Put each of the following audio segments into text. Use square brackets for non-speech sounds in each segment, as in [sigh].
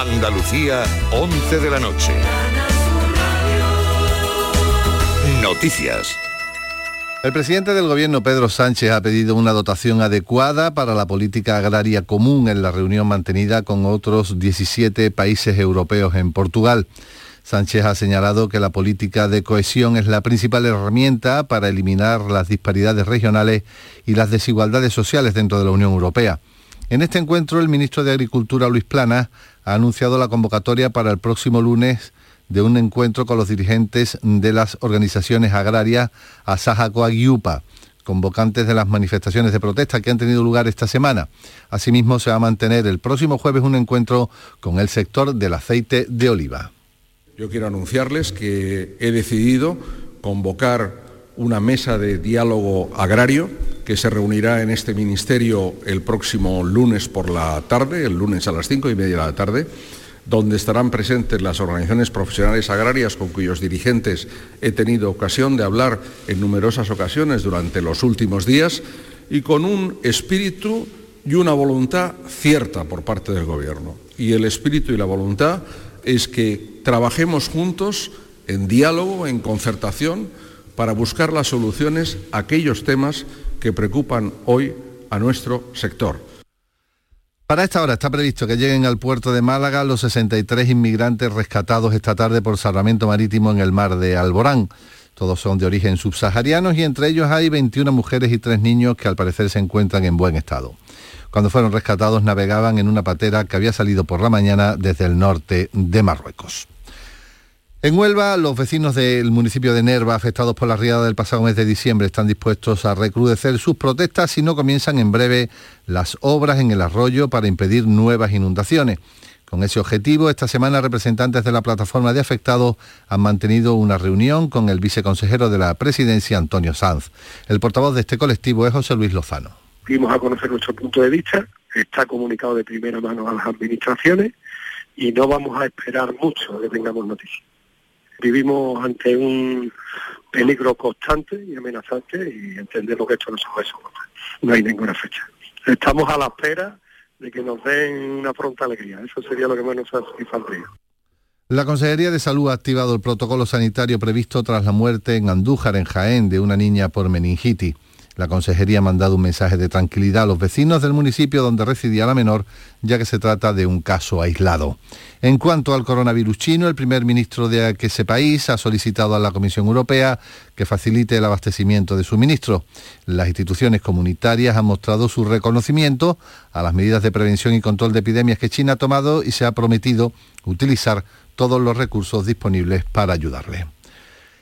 Andalucía, 11 de la noche. Noticias. El presidente del gobierno, Pedro Sánchez, ha pedido una dotación adecuada para la política agraria común en la reunión mantenida con otros 17 países europeos en Portugal. Sánchez ha señalado que la política de cohesión es la principal herramienta para eliminar las disparidades regionales y las desigualdades sociales dentro de la Unión Europea. En este encuentro, el ministro de Agricultura, Luis Plana, ha anunciado la convocatoria para el próximo lunes de un encuentro con los dirigentes de las organizaciones agrarias Asaja Coaguiupa, convocantes de las manifestaciones de protesta que han tenido lugar esta semana. Asimismo, se va a mantener el próximo jueves un encuentro con el sector del aceite de oliva. Yo quiero anunciarles que he decidido convocar una mesa de diálogo agrario que se reunirá en este ministerio el próximo lunes por la tarde, el lunes a las cinco y media de la tarde, donde estarán presentes las organizaciones profesionales agrarias con cuyos dirigentes he tenido ocasión de hablar en numerosas ocasiones durante los últimos días y con un espíritu y una voluntad cierta por parte del Gobierno. Y el espíritu y la voluntad es que trabajemos juntos en diálogo, en concertación, para buscar las soluciones a aquellos temas que preocupan hoy a nuestro sector. Para esta hora está previsto que lleguen al puerto de Málaga los 63 inmigrantes rescatados esta tarde por salvamento marítimo en el mar de Alborán. Todos son de origen subsahariano y entre ellos hay 21 mujeres y 3 niños que al parecer se encuentran en buen estado. Cuando fueron rescatados navegaban en una patera que había salido por la mañana desde el norte de Marruecos. En Huelva, los vecinos del municipio de Nerva, afectados por la riada del pasado mes de diciembre, están dispuestos a recrudecer sus protestas si no comienzan en breve las obras en el arroyo para impedir nuevas inundaciones. Con ese objetivo, esta semana representantes de la plataforma de afectados han mantenido una reunión con el viceconsejero de la presidencia, Antonio Sanz. El portavoz de este colectivo es José Luis Lozano dimos a conocer nuestro punto de vista, está comunicado de primera mano a las administraciones y no vamos a esperar mucho que tengamos noticias. Vivimos ante un peligro constante y amenazante y entendemos que esto no se puede. No hay ninguna fecha. Estamos a la espera de que nos den una pronta alegría. Eso sería lo que más nos satisfacría. La Consejería de Salud ha activado el protocolo sanitario previsto tras la muerte en Andújar, en Jaén, de una niña por meningitis. La consejería ha mandado un mensaje de tranquilidad a los vecinos del municipio donde residía la menor, ya que se trata de un caso aislado. En cuanto al coronavirus chino, el primer ministro de ese país ha solicitado a la Comisión Europea que facilite el abastecimiento de suministros. Las instituciones comunitarias han mostrado su reconocimiento a las medidas de prevención y control de epidemias que China ha tomado y se ha prometido utilizar todos los recursos disponibles para ayudarle.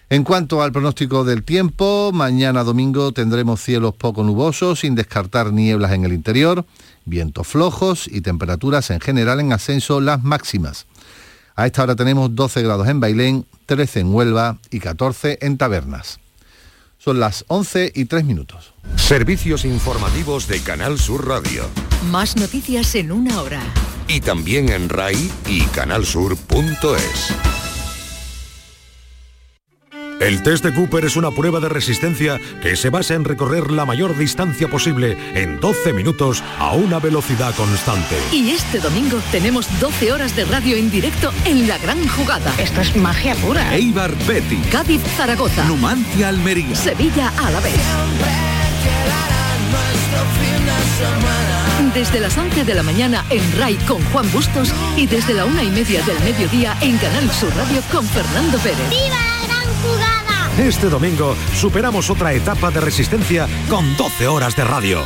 En cuanto al pronóstico del tiempo, mañana domingo tendremos cielos poco nubosos, sin descartar nieblas en el interior, vientos flojos y temperaturas en general en ascenso las máximas. A esta hora tenemos 12 grados en Bailén, 13 en Huelva y 14 en Tabernas. Son las 11 y 3 minutos. Servicios informativos de Canal Sur Radio. Más noticias en una hora. Y también en RAI y canalsur.es. El test de Cooper es una prueba de resistencia que se basa en recorrer la mayor distancia posible en 12 minutos a una velocidad constante. Y este domingo tenemos 12 horas de radio en directo en la gran jugada. Esto es magia pura. Eibar Betty. Cádiz Zaragoza. Numancia Almería. Sevilla a la vez. Desde las 11 de la mañana en RAI con Juan Bustos y desde la una y media del mediodía en Canal Sur Radio con Fernando Pérez. ¡Viva! Este domingo superamos otra etapa de resistencia con 12 horas de radio.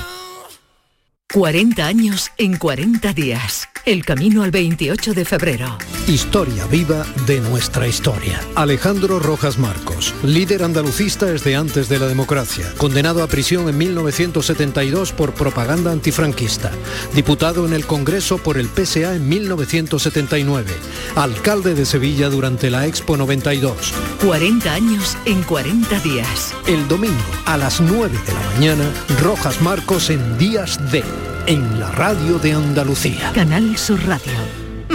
40 años en 40 días. El camino al 28 de febrero. Historia viva de nuestra historia. Alejandro Rojas Marcos, líder andalucista desde antes de la democracia, condenado a prisión en 1972 por propaganda antifranquista, diputado en el Congreso por el PSA en 1979, alcalde de Sevilla durante la Expo 92. 40 años en 40 días. El domingo a las 9 de la mañana, Rojas Marcos en Días de en la radio de Andalucía. Canal Sur Radio,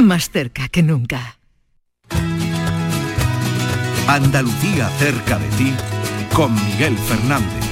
más cerca que nunca. Andalucía cerca de ti, con Miguel Fernández.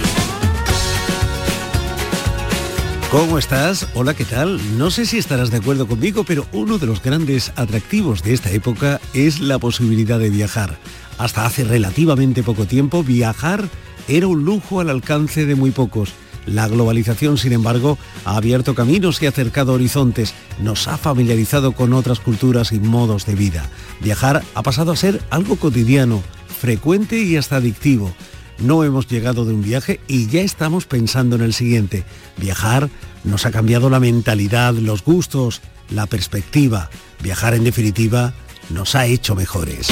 ¿Cómo estás? Hola, ¿qué tal? No sé si estarás de acuerdo conmigo, pero uno de los grandes atractivos de esta época es la posibilidad de viajar. Hasta hace relativamente poco tiempo, viajar era un lujo al alcance de muy pocos. La globalización, sin embargo, ha abierto caminos y acercado horizontes, nos ha familiarizado con otras culturas y modos de vida. Viajar ha pasado a ser algo cotidiano, frecuente y hasta adictivo. No hemos llegado de un viaje y ya estamos pensando en el siguiente. Viajar nos ha cambiado la mentalidad, los gustos, la perspectiva. Viajar, en definitiva, nos ha hecho mejores.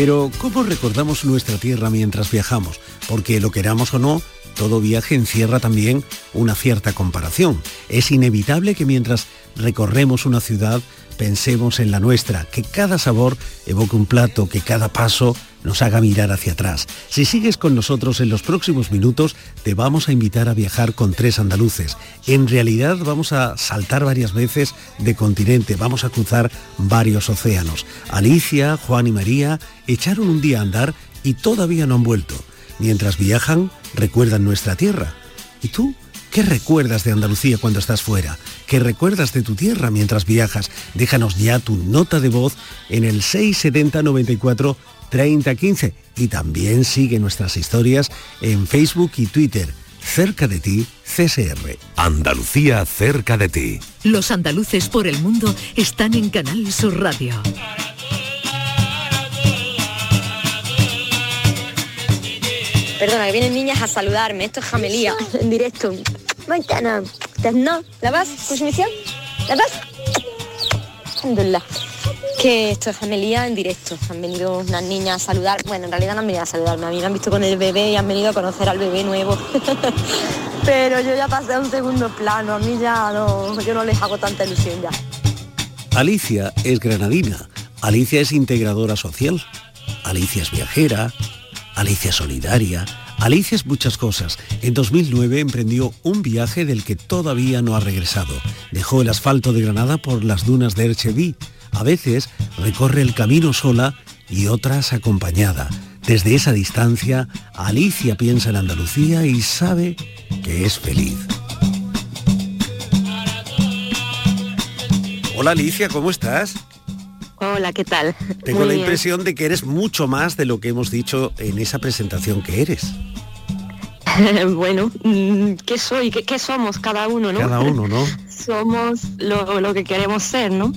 Pero, ¿cómo recordamos nuestra tierra mientras viajamos? Porque lo queramos o no, todo viaje encierra también una cierta comparación. Es inevitable que mientras recorremos una ciudad pensemos en la nuestra, que cada sabor evoque un plato, que cada paso nos haga mirar hacia atrás. Si sigues con nosotros en los próximos minutos, te vamos a invitar a viajar con tres andaluces. En realidad vamos a saltar varias veces de continente, vamos a cruzar varios océanos. Alicia, Juan y María echaron un día a andar y todavía no han vuelto. Mientras viajan, recuerdan nuestra tierra. ¿Y tú? ¿Qué recuerdas de Andalucía cuando estás fuera? ¿Qué recuerdas de tu tierra mientras viajas? Déjanos ya tu nota de voz en el 670 94 30 15 y también sigue nuestras historias en Facebook y Twitter. Cerca de ti, CSR. Andalucía cerca de ti. Los andaluces por el mundo están en Canal Sur Radio. Perdona, que vienen niñas a saludarme. Esto es Jamelía, en directo. Mañana. ¿No? ¿La vas? ¿Tu misión? ¿La vas? Que esto es Jamelía en directo. Han venido unas niñas a saludar. Bueno, en realidad no han venido a saludarme. A mí me han visto con el bebé y han venido a conocer al bebé nuevo. [laughs] Pero yo ya pasé a un segundo plano. A mí ya no, yo no les hago tanta ilusión ya. Alicia es granadina. Alicia es integradora social. Alicia es viajera. Alicia solidaria, Alicia es muchas cosas. En 2009 emprendió un viaje del que todavía no ha regresado. Dejó el asfalto de Granada por las dunas de Ercheví. A veces recorre el camino sola y otras acompañada. Desde esa distancia, Alicia piensa en Andalucía y sabe que es feliz. Hola Alicia, ¿cómo estás? Hola, ¿qué tal? Tengo la impresión de que eres mucho más de lo que hemos dicho en esa presentación que eres. [laughs] bueno, mm, ¿qué soy? ¿Qué, somos cada uno, no? Cada uno, ¿no? [laughs] somos lo, que queremos ser, ¿no?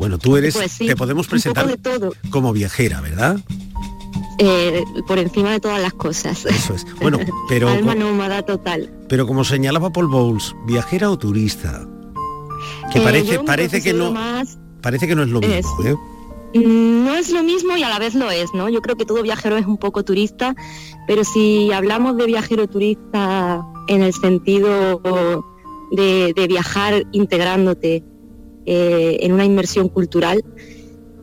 Bueno, tú eres, pues te podemos presentar todo. como viajera, ¿verdad? Eh, por encima de todas las cosas. Eso es. Bueno, [laughs] pero... Alma nómada total. Pero como señalaba Paul Bowles, viajera o turista. Que eh, parece, parece que no... Parece que no es lo mismo. ¿eh? Mm, no es lo mismo y a la vez lo es, ¿no? Yo creo que todo viajero es un poco turista, pero si hablamos de viajero turista en el sentido de, viajar integrándote eh, en una inmersión cultural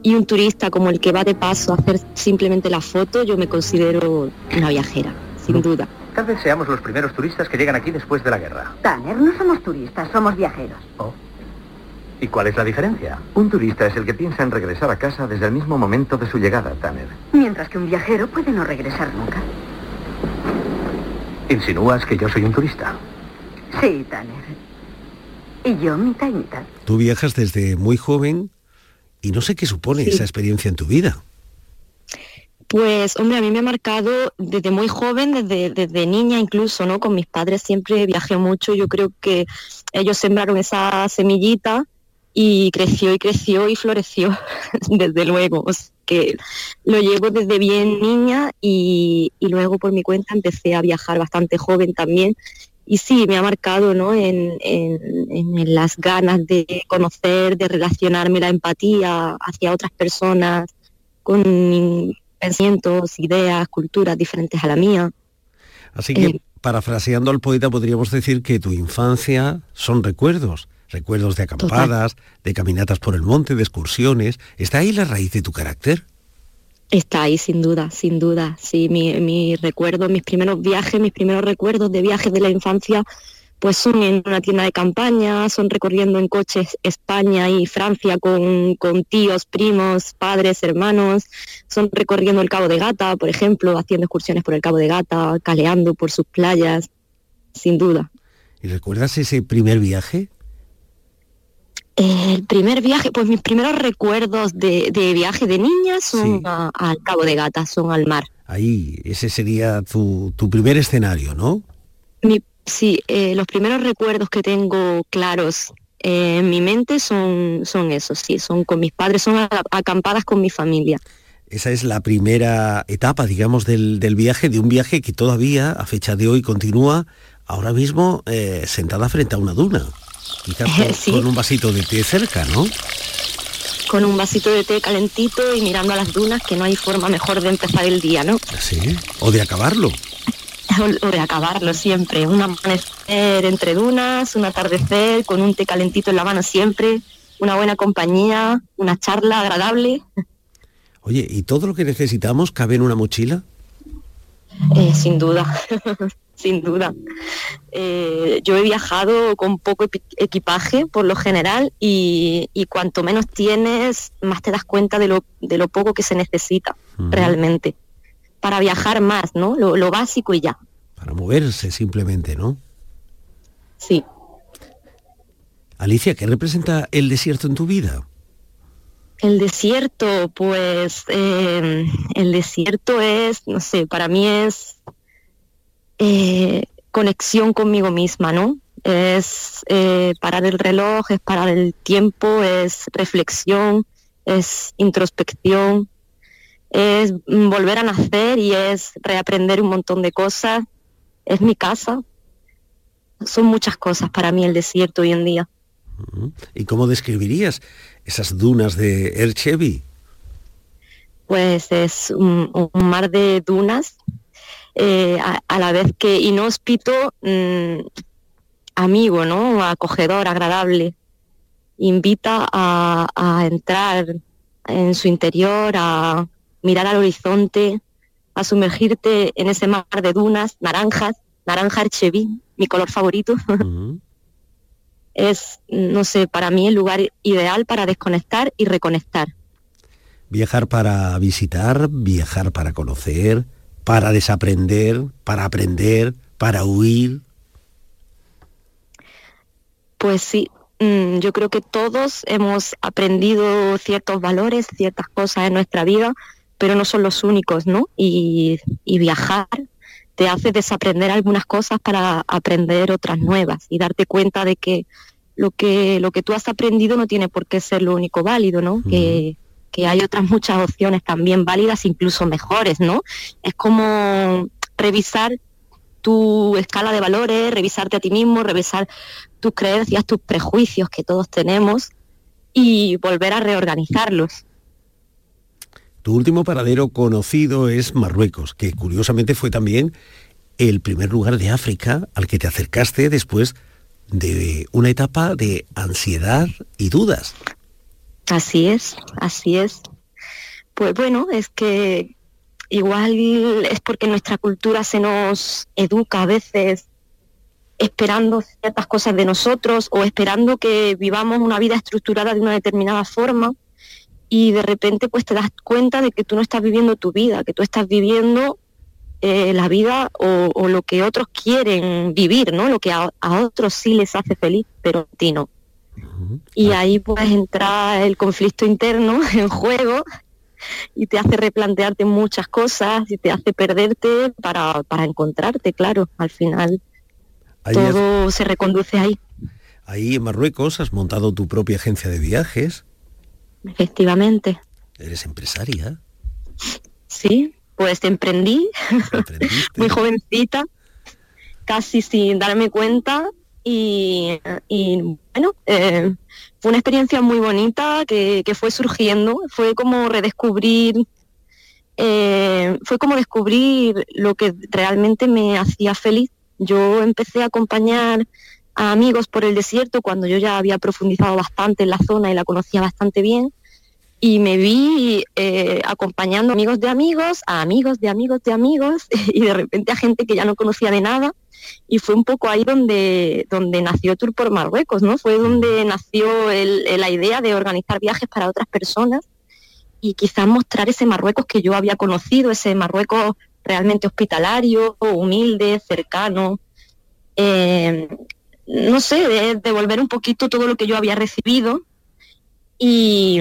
y un turista como el que va de paso a hacer simplemente la foto, yo me considero una viajera, sin duda. Tal vez seamos los primeros turistas que llegan aquí después de la guerra. Tanner, no somos turistas, somos viajeros. Oh. ¿Y cuál es la diferencia? Un turista es el que piensa en regresar a casa desde el mismo momento de su llegada, Tanner. Mientras que un viajero puede no regresar nunca. ¿Insinúas que yo soy un turista? Sí, Tanner. Y yo mitad y mitad. Tú viajas desde muy joven y no sé qué supone esa experiencia en tu vida. Pues, hombre, a mí me ha marcado desde muy joven, desde, desde niña incluso, ¿no? Con mis padres siempre viajé mucho. Yo creo que ellos sembraron esa semillita y creció y creció y floreció, [laughs] desde luego. que lo llevo desde bien niña y, luego por mi cuenta empecé a viajar bastante joven también. Y sí, me ha marcado ¿no? en, las ganas de conocer, de relacionarme, la empatía hacia otras personas con pensamientos, ideas, culturas diferentes a la mía. Así que, eh, parafraseando al poeta, podríamos decir que tu infancia son recuerdos recuerdos de acampadas, de caminatas por el monte, de excursiones. ¿Está ahí la raíz de tu carácter? Está ahí, sin duda, sin duda. Sí, mi, recuerdo, mis primeros viajes, mis primeros recuerdos de viajes de la infancia pues son en una tienda de campaña, son recorriendo en coches España y Francia con, con, tíos, primos, padres, hermanos, son recorriendo el Cabo de Gata, por ejemplo, haciendo excursiones por el Cabo de Gata, caleando por sus playas, sin duda. ¿Y recuerdas ese primer viaje? El primer viaje, pues mis primeros recuerdos de, de viaje de niña son Sí. a- al Cabo de Gata, son al mar. Ahí, ese sería tu, tu primer escenario, ¿no? Mi- sí, eh, los primeros recuerdos que tengo claros eh, en mi mente son, son esos, sí, son con mis padres, son a- acampadas con mi familia. Esa es la primera etapa, digamos, del, del viaje, de un viaje que todavía, a fecha de hoy, continúa ahora mismo eh, sentada frente a una duna. Quizás con, [laughs] Sí. con un vasito de té cerca, ¿no? Con un vasito de té calentito y mirando a las dunas, que no hay forma mejor de empezar el día, ¿no? Sí. O de acabarlo. [laughs] O de acabarlo siempre. Un amanecer entre dunas, un atardecer con un té calentito en la mano siempre, una buena compañía, una charla agradable. [laughs] Oye, ¿y todo lo que necesitamos cabe en una mochila? Eh, sin duda, [laughs] sin duda. Eh, yo he viajado con poco equipaje por lo general y, y cuanto menos tienes, más te das cuenta de lo, de lo poco que se necesita realmente. Para viajar más, ¿no? Lo, lo básico y ya. Para moverse simplemente, ¿no? Sí. Alicia, ¿qué representa el desierto en tu vida? El desierto, pues eh, el desierto es, no sé, para mí es eh, conexión conmigo misma, ¿no? Es eh, parar el reloj, es parar el tiempo, es reflexión, es introspección, es volver a nacer y es reaprender un montón de cosas. Es mi casa. Son muchas cosas para mí el desierto hoy en día. ¿Y cómo describirías esas dunas de Erchevi? pues es un, un mar de dunas, eh, a, a la vez que inhóspito, mm, amigo, ¿no? Acogedor, agradable. Invita a, a entrar en su interior, a mirar al horizonte, a sumergirte en ese mar de dunas, naranjas, naranja archeví, mi color favorito. [laughs] es, no sé, para mí el lugar ideal para desconectar y reconectar. Viajar para visitar, viajar para conocer, para desaprender, para aprender, para huir. Pues sí, mm, yo creo que todos hemos aprendido ciertos valores, ciertas cosas en nuestra vida, pero no son los únicos, ¿no? Y, y viajar te hace desaprender algunas cosas para aprender otras nuevas y darte cuenta de que lo que lo que tú has aprendido no tiene por qué ser lo único válido, ¿no? Que, que hay otras muchas opciones también válidas, incluso mejores, ¿no? Es como revisar tu escala de valores, revisarte a ti mismo, revisar tus creencias, tus prejuicios que todos tenemos y volver a reorganizarlos. Tu último paradero conocido es Marruecos, que curiosamente fue también el primer lugar de África al que te acercaste después de una etapa de ansiedad y dudas. Así es, así es. Pues bueno, es que igual es porque nuestra cultura se nos educa a veces esperando ciertas cosas de nosotros o esperando que vivamos una vida estructurada de una determinada forma y de repente pues te das cuenta de que tú no estás viviendo tu vida, que tú estás viviendo eh, la vida o, o lo que otros quieren vivir, ¿no? Lo que a, a otros sí les hace feliz, pero a ti no. Y ahí pues entra el conflicto interno [laughs] en juego y te hace replantearte muchas cosas y te hace perderte para, para encontrarte, claro, al final Ahí, todo se reconduce ahí, ahí en Marruecos has montado tu propia agencia de viajes, efectivamente. eres empresaria. Sí, pues emprendí [laughs] muy jovencita, casi sin darme cuenta y, y, bueno, eh, fue una experiencia muy bonita que, que fue surgiendo, fue como redescubrir, eh, fue como descubrir lo que realmente me hacía feliz. Yo empecé a acompañar a amigos por el desierto cuando yo ya había profundizado bastante en la zona y la conocía bastante bien y me vi eh, acompañando amigos de amigos, a amigos de amigos de amigos [laughs] y de repente a gente que ya no conocía de nada y fue un poco ahí donde, donde nació Tour por Marruecos, ¿no? Fue donde nació la idea de organizar viajes para otras personas y quizás mostrar ese Marruecos que yo había conocido, ese Marruecos realmente hospitalario, humilde, cercano. Eh, no sé, devolver un poquito todo lo que yo había recibido y,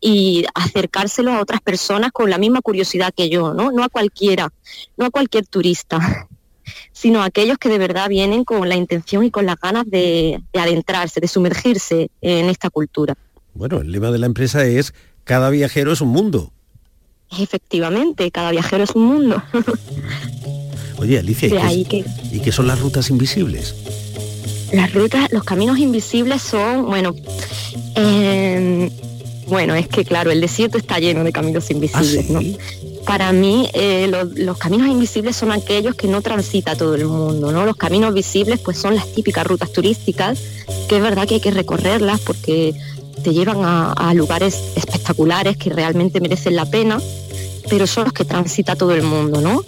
y acercárselo a otras personas con la misma curiosidad que yo, ¿no? No a cualquiera, no a cualquier turista, [laughs] sino a aquellos que de verdad vienen con la intención y con las ganas de, adentrarse, de sumergirse en esta cultura. Bueno, el lema de la empresa es cada viajero es un mundo. Efectivamente, cada viajero es un mundo. [laughs] Oye, Alicia, ¿y qué, ¿y qué son las rutas invisibles? Las rutas, los caminos invisibles son, bueno, eh, bueno, es que claro, el desierto está lleno de caminos invisibles, ¿Ah, ¿no? Para mí, eh, los, caminos invisibles son aquellos que no transita todo el mundo, ¿no? Los caminos visibles, pues son las típicas rutas turísticas, que es verdad que hay que recorrerlas porque te llevan a, lugares espectaculares que realmente merecen la pena, pero son los que transita todo el mundo, ¿no?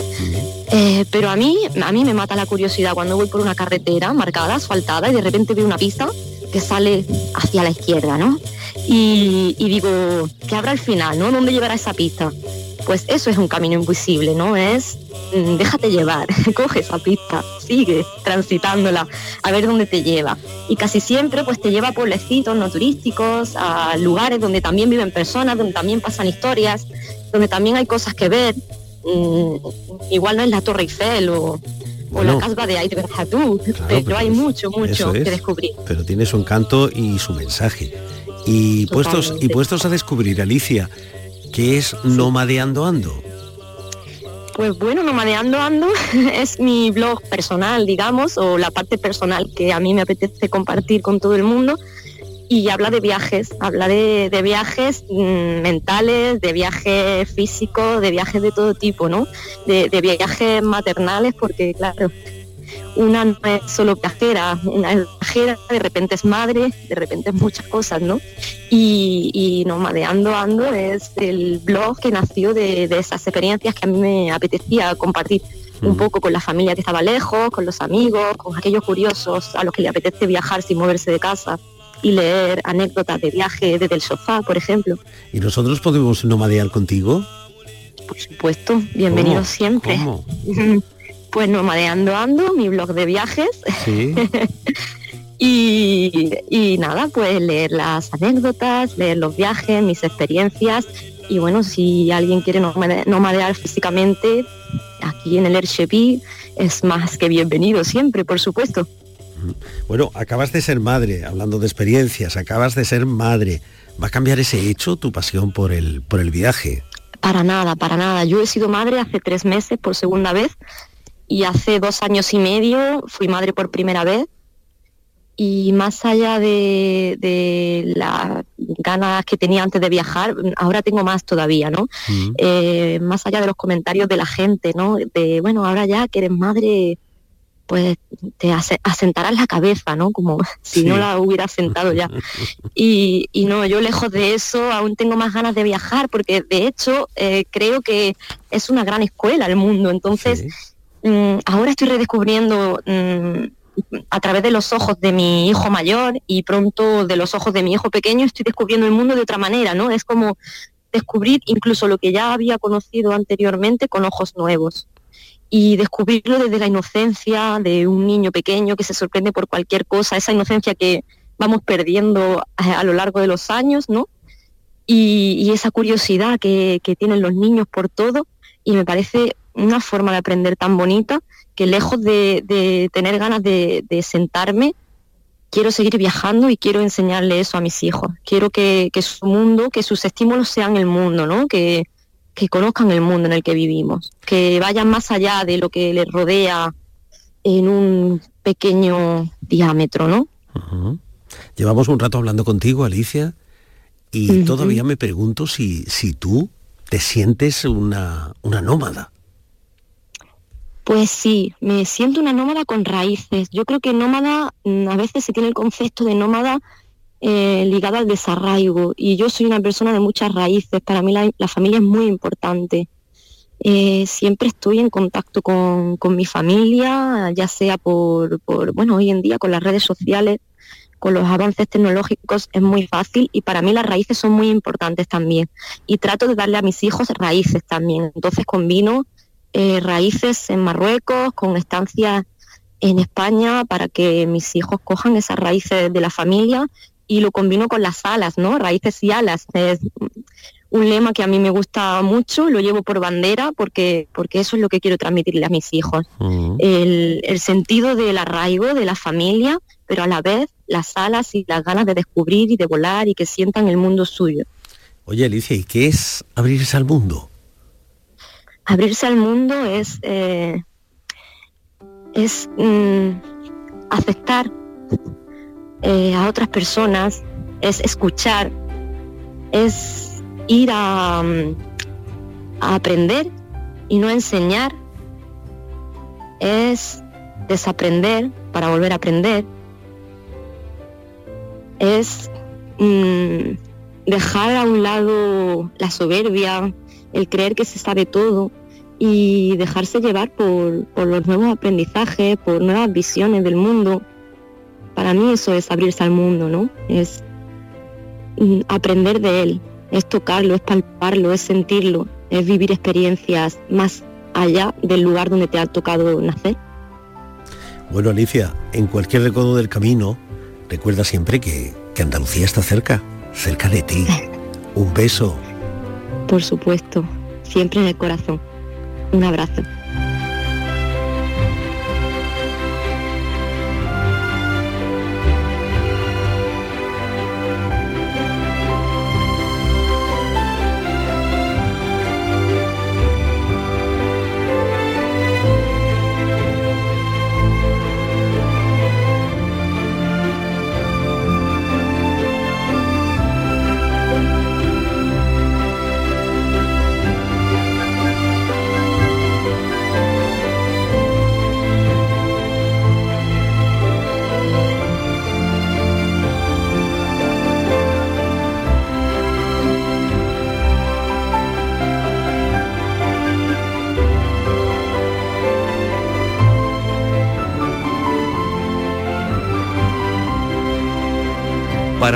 Eh, pero a mí, a mí me mata la curiosidad cuando voy por una carretera marcada, asfaltada, y de repente veo una pista que sale hacia la izquierda, ¿no? y, digo, ¿qué habrá al final? ¿no? ¿Dónde llevará esa pista? Pues eso es un camino invisible, ¿no? Es mm, déjate llevar, [laughs] coge esa pista, sigue transitándola, a ver dónde te lleva. Y casi siempre pues te lleva a pueblecitos no turísticos, a lugares donde también viven personas, donde también pasan historias, donde también hay cosas que ver. Mm, igual no es la Torre Eiffel o, la casba de Ait pero hay mucho, mucho que descubrir. Pero tiene su encanto y su mensaje. Y puestos, y puestos a descubrir, Alicia, ¿qué es Nomadeando Ando? Pues bueno, Nomadeando Ando [laughs] es mi blog personal, digamos, o la parte personal que a mí me apetece compartir con todo el mundo. Y habla de viajes, habla de, viajes mm, mentales, de viajes físicos, de viajes de todo tipo, ¿no? De, de viajes maternales, porque claro, una no es solo viajera, una es viajera, de repente es madre, de repente es muchas cosas, ¿no? Y, y Nomadeando Ando es el blog que nació de, esas experiencias que a mí me apetecía compartir un poco con la familia que estaba lejos, con los amigos, con aquellos curiosos a los que le apetece viajar sin moverse de casa y leer anécdotas de viaje desde el sofá, por ejemplo. ¿Y nosotros podemos nomadear contigo? Por supuesto, bienvenido siempre. [laughs] pues Nomadeando Ando, mi blog de viajes. [laughs] y, nada, pues leer las anécdotas, leer los viajes, mis experiencias. Y bueno, si alguien quiere nomadear físicamente, aquí en el Airship es más que bienvenido siempre, por supuesto. Bueno, acabas de ser madre, hablando de experiencias, acabas de ser madre. ¿Va a cambiar ese hecho, tu pasión por el, por el viaje? Para nada, para nada. Yo he sido madre hace tres meses por segunda vez y hace dos años y medio fui madre por primera vez y más allá de, las ganas que tenía antes de viajar, ahora tengo más todavía, ¿no? Eh, más allá de los comentarios de la gente, ¿no? De, bueno, ahora ya que eres madre, pues te asentarás la cabeza, ¿no? Como [laughs] si no la hubiera sentado ya. [laughs] Y, no, yo lejos de eso aún tengo más ganas de viajar, porque de hecho eh, creo que es una gran escuela el mundo, entonces... Mm, ahora estoy redescubriendo mm, a través de los ojos de mi hijo mayor y pronto de los ojos de mi hijo pequeño estoy descubriendo el mundo de otra manera, ¿no? Es como descubrir incluso lo que ya había conocido anteriormente con ojos nuevos y descubrirlo desde la inocencia de un niño pequeño que se sorprende por cualquier cosa, esa inocencia que vamos perdiendo a, lo largo de los años, ¿no? Y, esa curiosidad que, que, tienen los niños por todo, y me parece una forma de aprender tan bonita que lejos de, tener ganas de, sentarme, quiero seguir viajando y quiero enseñarle eso a mis hijos. Quiero que, su mundo, que sus estímulos sean el mundo, ¿no? Que, conozcan el mundo en el que vivimos, que vayan más allá de lo que les rodea en un pequeño diámetro, ¿no? Llevamos un rato hablando contigo, Alicia, y todavía me pregunto si, si tú te sientes una, una nómada. Pues sí, me siento una nómada con raíces. Yo creo que nómada, a veces se tiene el concepto de nómada eh, ligado al desarraigo y yo soy una persona de muchas raíces, para mí la, familia es muy importante. Eh, siempre estoy en contacto con, con mi familia, ya sea por, por, bueno, hoy en día con las redes sociales, con los avances tecnológicos es muy fácil y para mí las raíces son muy importantes también. Y trato de darle a mis hijos raíces también. Entonces combino eh, raíces en Marruecos con estancias en España para que mis hijos cojan esas raíces de la familia y lo combino con las alas, ¿no? Raíces y alas. Es un lema que a mí me gusta mucho, lo llevo por bandera porque, porque eso es lo que quiero transmitirle a mis hijos. el, el sentido del arraigo de la familia, pero a la vez las alas y las ganas de descubrir y de volar y que sientan el mundo suyo. Oye, Alicia, ¿y qué es abrirse al mundo? Abrirse al mundo es, eh, es mm, aceptar eh, a otras personas, es escuchar, es ir a, mm, a aprender y no enseñar, es desaprender para volver a aprender, es mm, dejar a un lado la soberbia, el creer que se sabe todo y dejarse llevar por, por los nuevos aprendizajes, por nuevas visiones del mundo. Para mí eso es abrirse al mundo, ¿no? Es mm, aprender de él, es tocarlo, es palparlo, es sentirlo, es vivir experiencias más allá del lugar donde te ha tocado nacer. Bueno, Alicia, en cualquier recodo del camino, recuerda siempre que, que Andalucía está cerca, cerca de ti. Un beso. Por supuesto, siempre en el corazón. Un abrazo.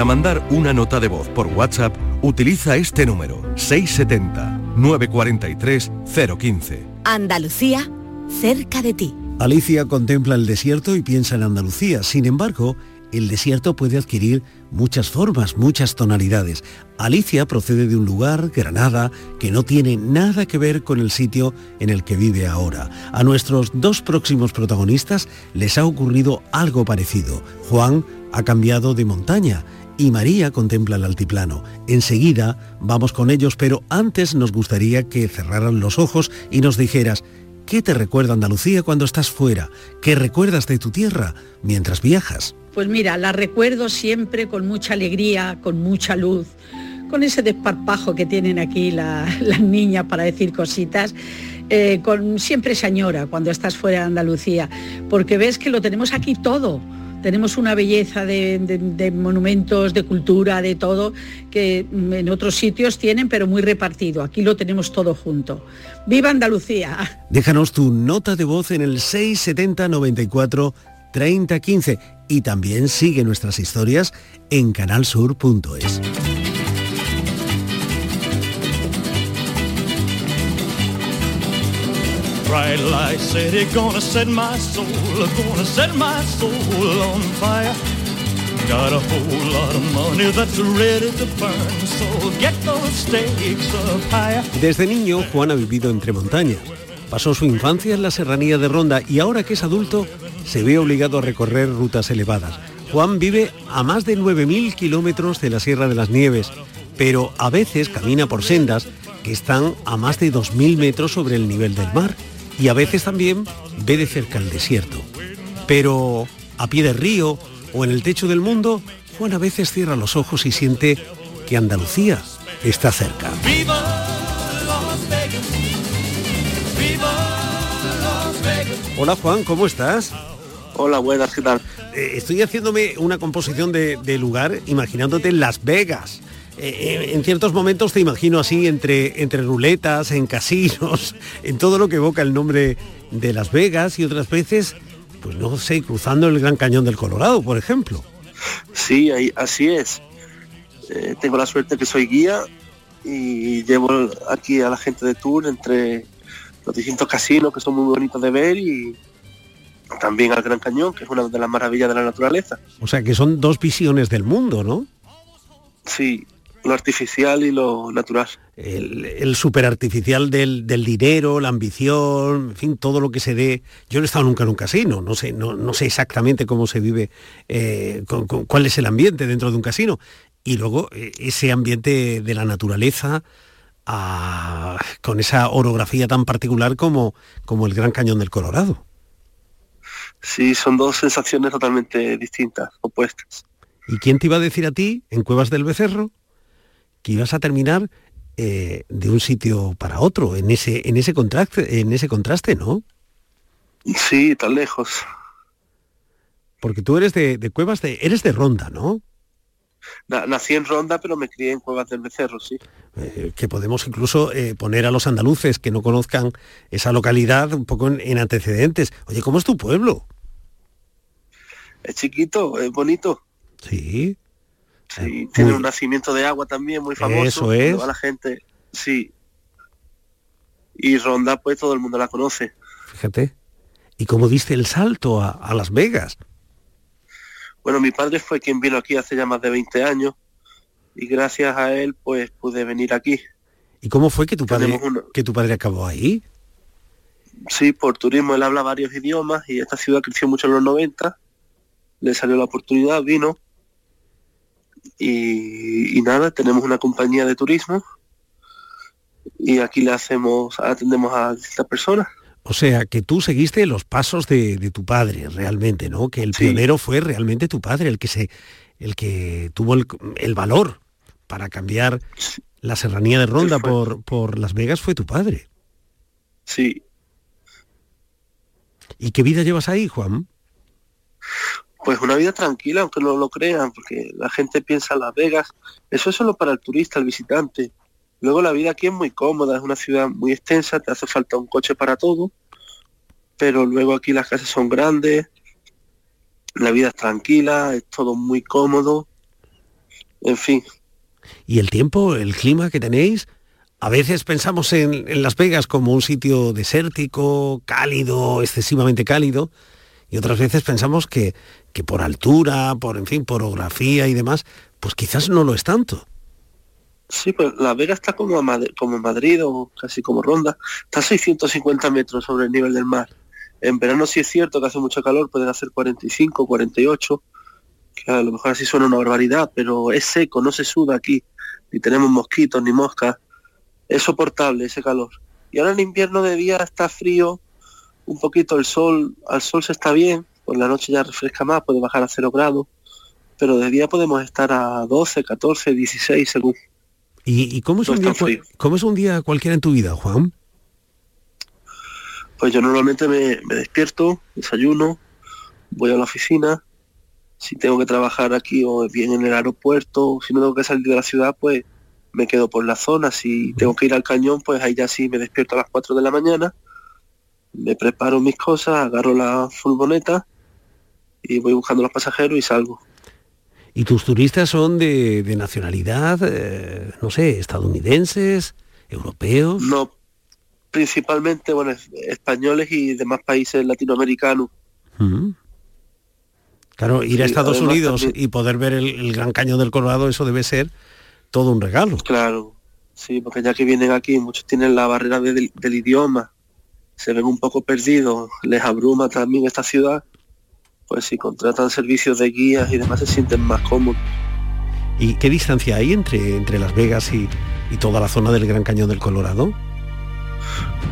Mandar una nota de voz por WhatsApp, utiliza este número 670-943-015. Andalucía, cerca de ti. Alicia contempla el desierto y piensa en Andalucía. Sin embargo, el desierto puede adquirir muchas formas, muchas tonalidades. Alicia procede de un lugar, Granada, que no tiene nada que ver con el sitio en el que vive ahora. A nuestros dos próximos protagonistas les ha ocurrido algo parecido. Juan ha cambiado de montaña y María contempla el altiplano. Enseguida vamos con ellos, pero antes nos gustaría que cerraran los ojos y nos dijeras, ¿qué te recuerda Andalucía cuando estás fuera? ¿Qué recuerdas de tu tierra mientras viajas? Pues mira, la recuerdo siempre con mucha alegría, con mucha luz, con ese desparpajo que tienen aquí la- las niñas para decir cositas. eh, con siempre se añora cuando estás fuera de Andalucía, porque ves que lo tenemos aquí todo. Tenemos una belleza de, monumentos, de cultura, de todo, que mm, en otros sitios tienen, pero muy repartido. Aquí lo tenemos todo junto. ¡Viva Andalucía! [laughs] Déjanos tu nota de voz en el 670 94 30 15 y también sigue nuestras historias en canalsur.es. Bright light city gonna set my soul, gonna set my soul on fire. Got a whole lot of money that's ready to burn, so get those stakes up higher. Desde niño, Juan ha vivido entre montañas. Pasó su infancia en la serranía de Ronda y ahora que es adulto, se ve obligado a recorrer rutas elevadas. Juan vive a más de 9.000 kilómetros de la Sierra de las Nieves, pero a veces camina por sendas que están a más de 2.000 metros sobre el nivel del mar y a veces también ve de cerca el desierto. Pero a pie de río o en el techo del mundo, Juan a veces cierra los ojos y siente que Andalucía está cerca. Hola Juan, ¿cómo estás? Hola, buenas, ¿qué tal? Eh, estoy haciéndome una composición de, de lugar imaginándote Las Vegas. Eh, en ciertos momentos te imagino así entre, entre ruletas, en casinos, [laughs] en todo lo que evoca el nombre de Las Vegas y otras veces, pues no sé, cruzando el Gran Cañón del Colorado, por ejemplo. Sí, ahí, así es. Eh, tengo la suerte que soy guía y llevo aquí a la gente de tour entre los distintos casinos que son muy bonitos de ver y también al Gran Cañón, que es una de las maravillas de la naturaleza. O sea que son dos visiones del mundo, ¿no? Sí, lo artificial y lo natural. El, el super artificial del, del, dinero, la ambición, en fin, todo lo que se dé. Yo no he estado nunca en un casino, no sé, no, no sé exactamente cómo se vive, eh, con, con, cuál es el ambiente dentro de un casino. Y luego eh, ese ambiente de la naturaleza, a, con esa orografía tan particular como, como el Gran Cañón del Colorado. Sí, son dos sensaciones totalmente distintas, opuestas. ¿Y quién te iba a decir a ti, en Cuevas del Becerro, que ibas a terminar eh, de un sitio para otro, en ese, en ese contraste, en ese contraste, ¿no? Sí, tan lejos. Porque tú eres de, de Cuevas de. eres de Ronda, ¿no? Na, nací en Ronda, pero me crié en Cuevas del Becerro, sí. Eh, que podemos incluso eh, poner a los andaluces que no conozcan esa localidad un poco en, en, antecedentes. Oye, ¿cómo es tu pueblo? Es chiquito, es bonito. Sí. Sí, muy... tiene un nacimiento de agua también muy famoso. Eso es. La gente, sí. Y Ronda, pues todo el mundo la conoce. Fíjate. ¿Y cómo diste el salto a, a Las Vegas? Bueno, mi padre fue quien vino aquí hace ya más de 20 años y gracias a él pues pude venir aquí. ¿Y cómo fue que tu padre, una... que tu padre acabó ahí? Sí, por turismo, él habla varios idiomas y esta ciudad creció mucho en los 90, le salió la oportunidad, vino y, y nada, tenemos una compañía de turismo y aquí le hacemos, atendemos a distintas personas. O sea, que tú seguiste los pasos de, de tu padre realmente, ¿no? Que el sí. pionero fue realmente tu padre, el que se, el que tuvo el, el valor para cambiar la serranía de Ronda por, por Las Vegas fue tu padre. Sí. ¿Y qué vida llevas ahí, Juan? Pues una vida tranquila, aunque no lo crean, porque la gente piensa en Las Vegas, eso es solo para el turista, el visitante. Luego la vida aquí es muy cómoda, es una ciudad muy extensa, te hace falta un coche para todo, pero luego aquí las casas son grandes, la vida es tranquila, es todo muy cómodo, en fin. ¿Y el tiempo, el clima que tenéis? A veces pensamos en, en Las Vegas como un sitio desértico, cálido, excesivamente cálido, y otras veces pensamos que, que por altura, por en fin, por y demás, pues quizás no lo es tanto. Sí, pues La Vega está como, a Madrid, como Madrid o casi como Ronda, está a 650 metros sobre el nivel del mar. En verano sí es cierto que hace mucho calor, pueden hacer 45, 48, que a lo mejor así suena una barbaridad, pero es seco, no se suda aquí, ni tenemos mosquitos ni moscas, es soportable ese calor. Y ahora en invierno de día está frío, un poquito el sol, al sol se está bien, por la noche ya refresca más, puede bajar a 0 grados, pero de día podemos estar a 12, 14, 16 según. ¿Y, y cómo, es no un día, cómo es un día cualquiera en tu vida, Juan? Pues yo normalmente me, me, despierto, desayuno, voy a la oficina, si tengo que trabajar aquí o bien en el aeropuerto, si no tengo que salir de la ciudad, pues me quedo por la zona, si tengo que ir al cañón, pues ahí ya sí me despierto a las 4 de la mañana, me preparo mis cosas, agarro la furgoneta y voy buscando los pasajeros y salgo. ¿Y tus turistas son de, de nacionalidad, eh, no sé, estadounidenses, europeos? No, principalmente, bueno, españoles y demás países latinoamericanos. Mm. Claro, ir sí, a Estados Unidos también. y poder ver el, el, Gran Cañón del Colorado, eso debe ser todo un regalo. Claro, sí, porque ya que vienen aquí, muchos tienen la barrera de, del, del idioma, se ven un poco perdidos, les abruma también esta ciudad pues si contratan servicios de guías y demás se sienten más cómodos. ¿Y qué distancia hay entre, entre Las Vegas y, y, toda la zona del Gran Cañón del Colorado?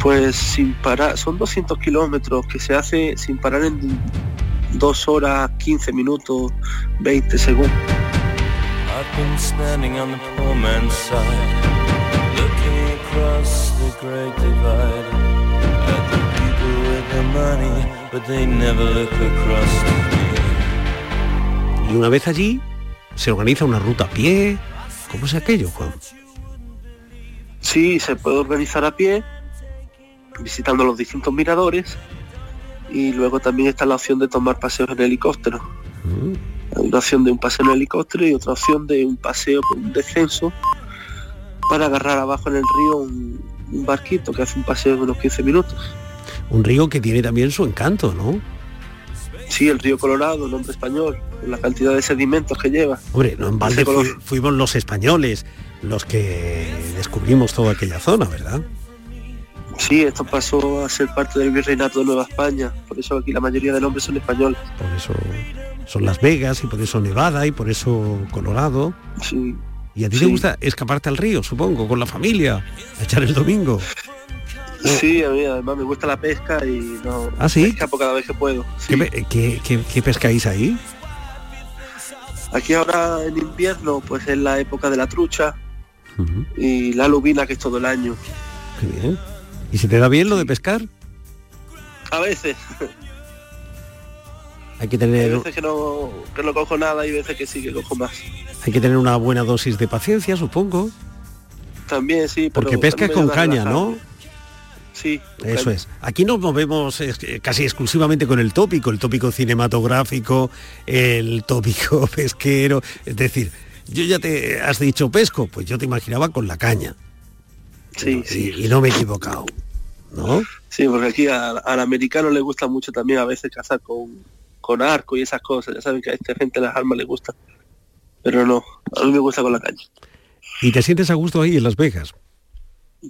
Pues sin parar, son 200 kilómetros que se hace sin parar en dos horas, 15 minutos, 20 según. I've been money, but they never look across to me. Y una vez allí, se organiza una ruta a pie. ¿Cómo es aquello, Juan? Sí, se puede organizar a pie, visitando los distintos miradores y luego también está la opción de tomar paseos en helicóptero. Hay una opción de un paseo en helicóptero y otra opción de un paseo por un descenso para agarrar abajo en el río un, un barquito que hace un paseo de unos 15 minutos. Un río que tiene también su encanto, ¿no? Sí, el río Colorado, nombre español, la cantidad de sedimentos que lleva. Hombre, no en balde fui- fuimos los españoles los que descubrimos toda aquella zona, ¿verdad? Sí, esto pasó a ser parte del virreinato de Nueva España, por eso aquí la mayoría de nombres son españoles. Por eso son Las Vegas y por eso Nevada y por eso Colorado. Sí. Y a ti te gusta escaparte al río, supongo, con la familia, a echar el domingo. Sí, a mí además me gusta la pesca y no ¿Ah, sí? escapo cada vez que puedo. ¿Qué, qué- qué- qué pescáis ahí? Aquí ahora en invierno pues es la época de la trucha y la lubina que es todo el año. Qué bien. ¿Y se te da bien lo de pescar? A veces, [laughs] Hay que hay tener, veces que no, que no cojo nada y veces que sí que cojo más. hay que tener una buena dosis de paciencia, supongo. También sí, pero Porque pescas con caña, ¿no? Sí. Eso es. Aquí nos movemos eh, casi exclusivamente con el tópico, el tópico cinematográfico, el tópico [laughs] pesquero. Es decir, yo ya te has dicho pesco, pues yo te imaginaba con la caña. Sí, Y- sí. Y, no me he equivocado. ¿No? Sí, porque aquí a- al americano le gusta mucho también a veces cazar con, con arco y esas cosas. Ya saben que a esta gente las armas le gustan. Pero no, a mí me gusta con la caña. Y te sientes a gusto ahí en Las Vegas.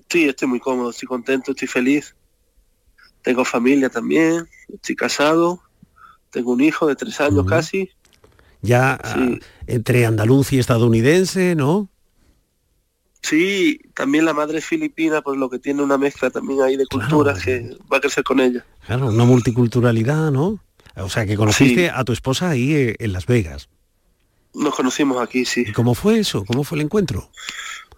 Sí, estoy muy cómodo, estoy contento, estoy feliz. Tengo familia también, estoy casado, tengo un hijo de tres años casi. Ya ah, entre andaluz y estadounidense, ¿no? Sí, también la madre es filipina, pues lo que tiene una mezcla también ahí de culturas que va a crecer con ella. Claro, una multiculturalidad, ¿no? O sea, que conociste Sí. a tu esposa ahí eh, en Las Vegas. Nos conocimos aquí, sí. ¿Y cómo fue eso? ¿Cómo fue el encuentro?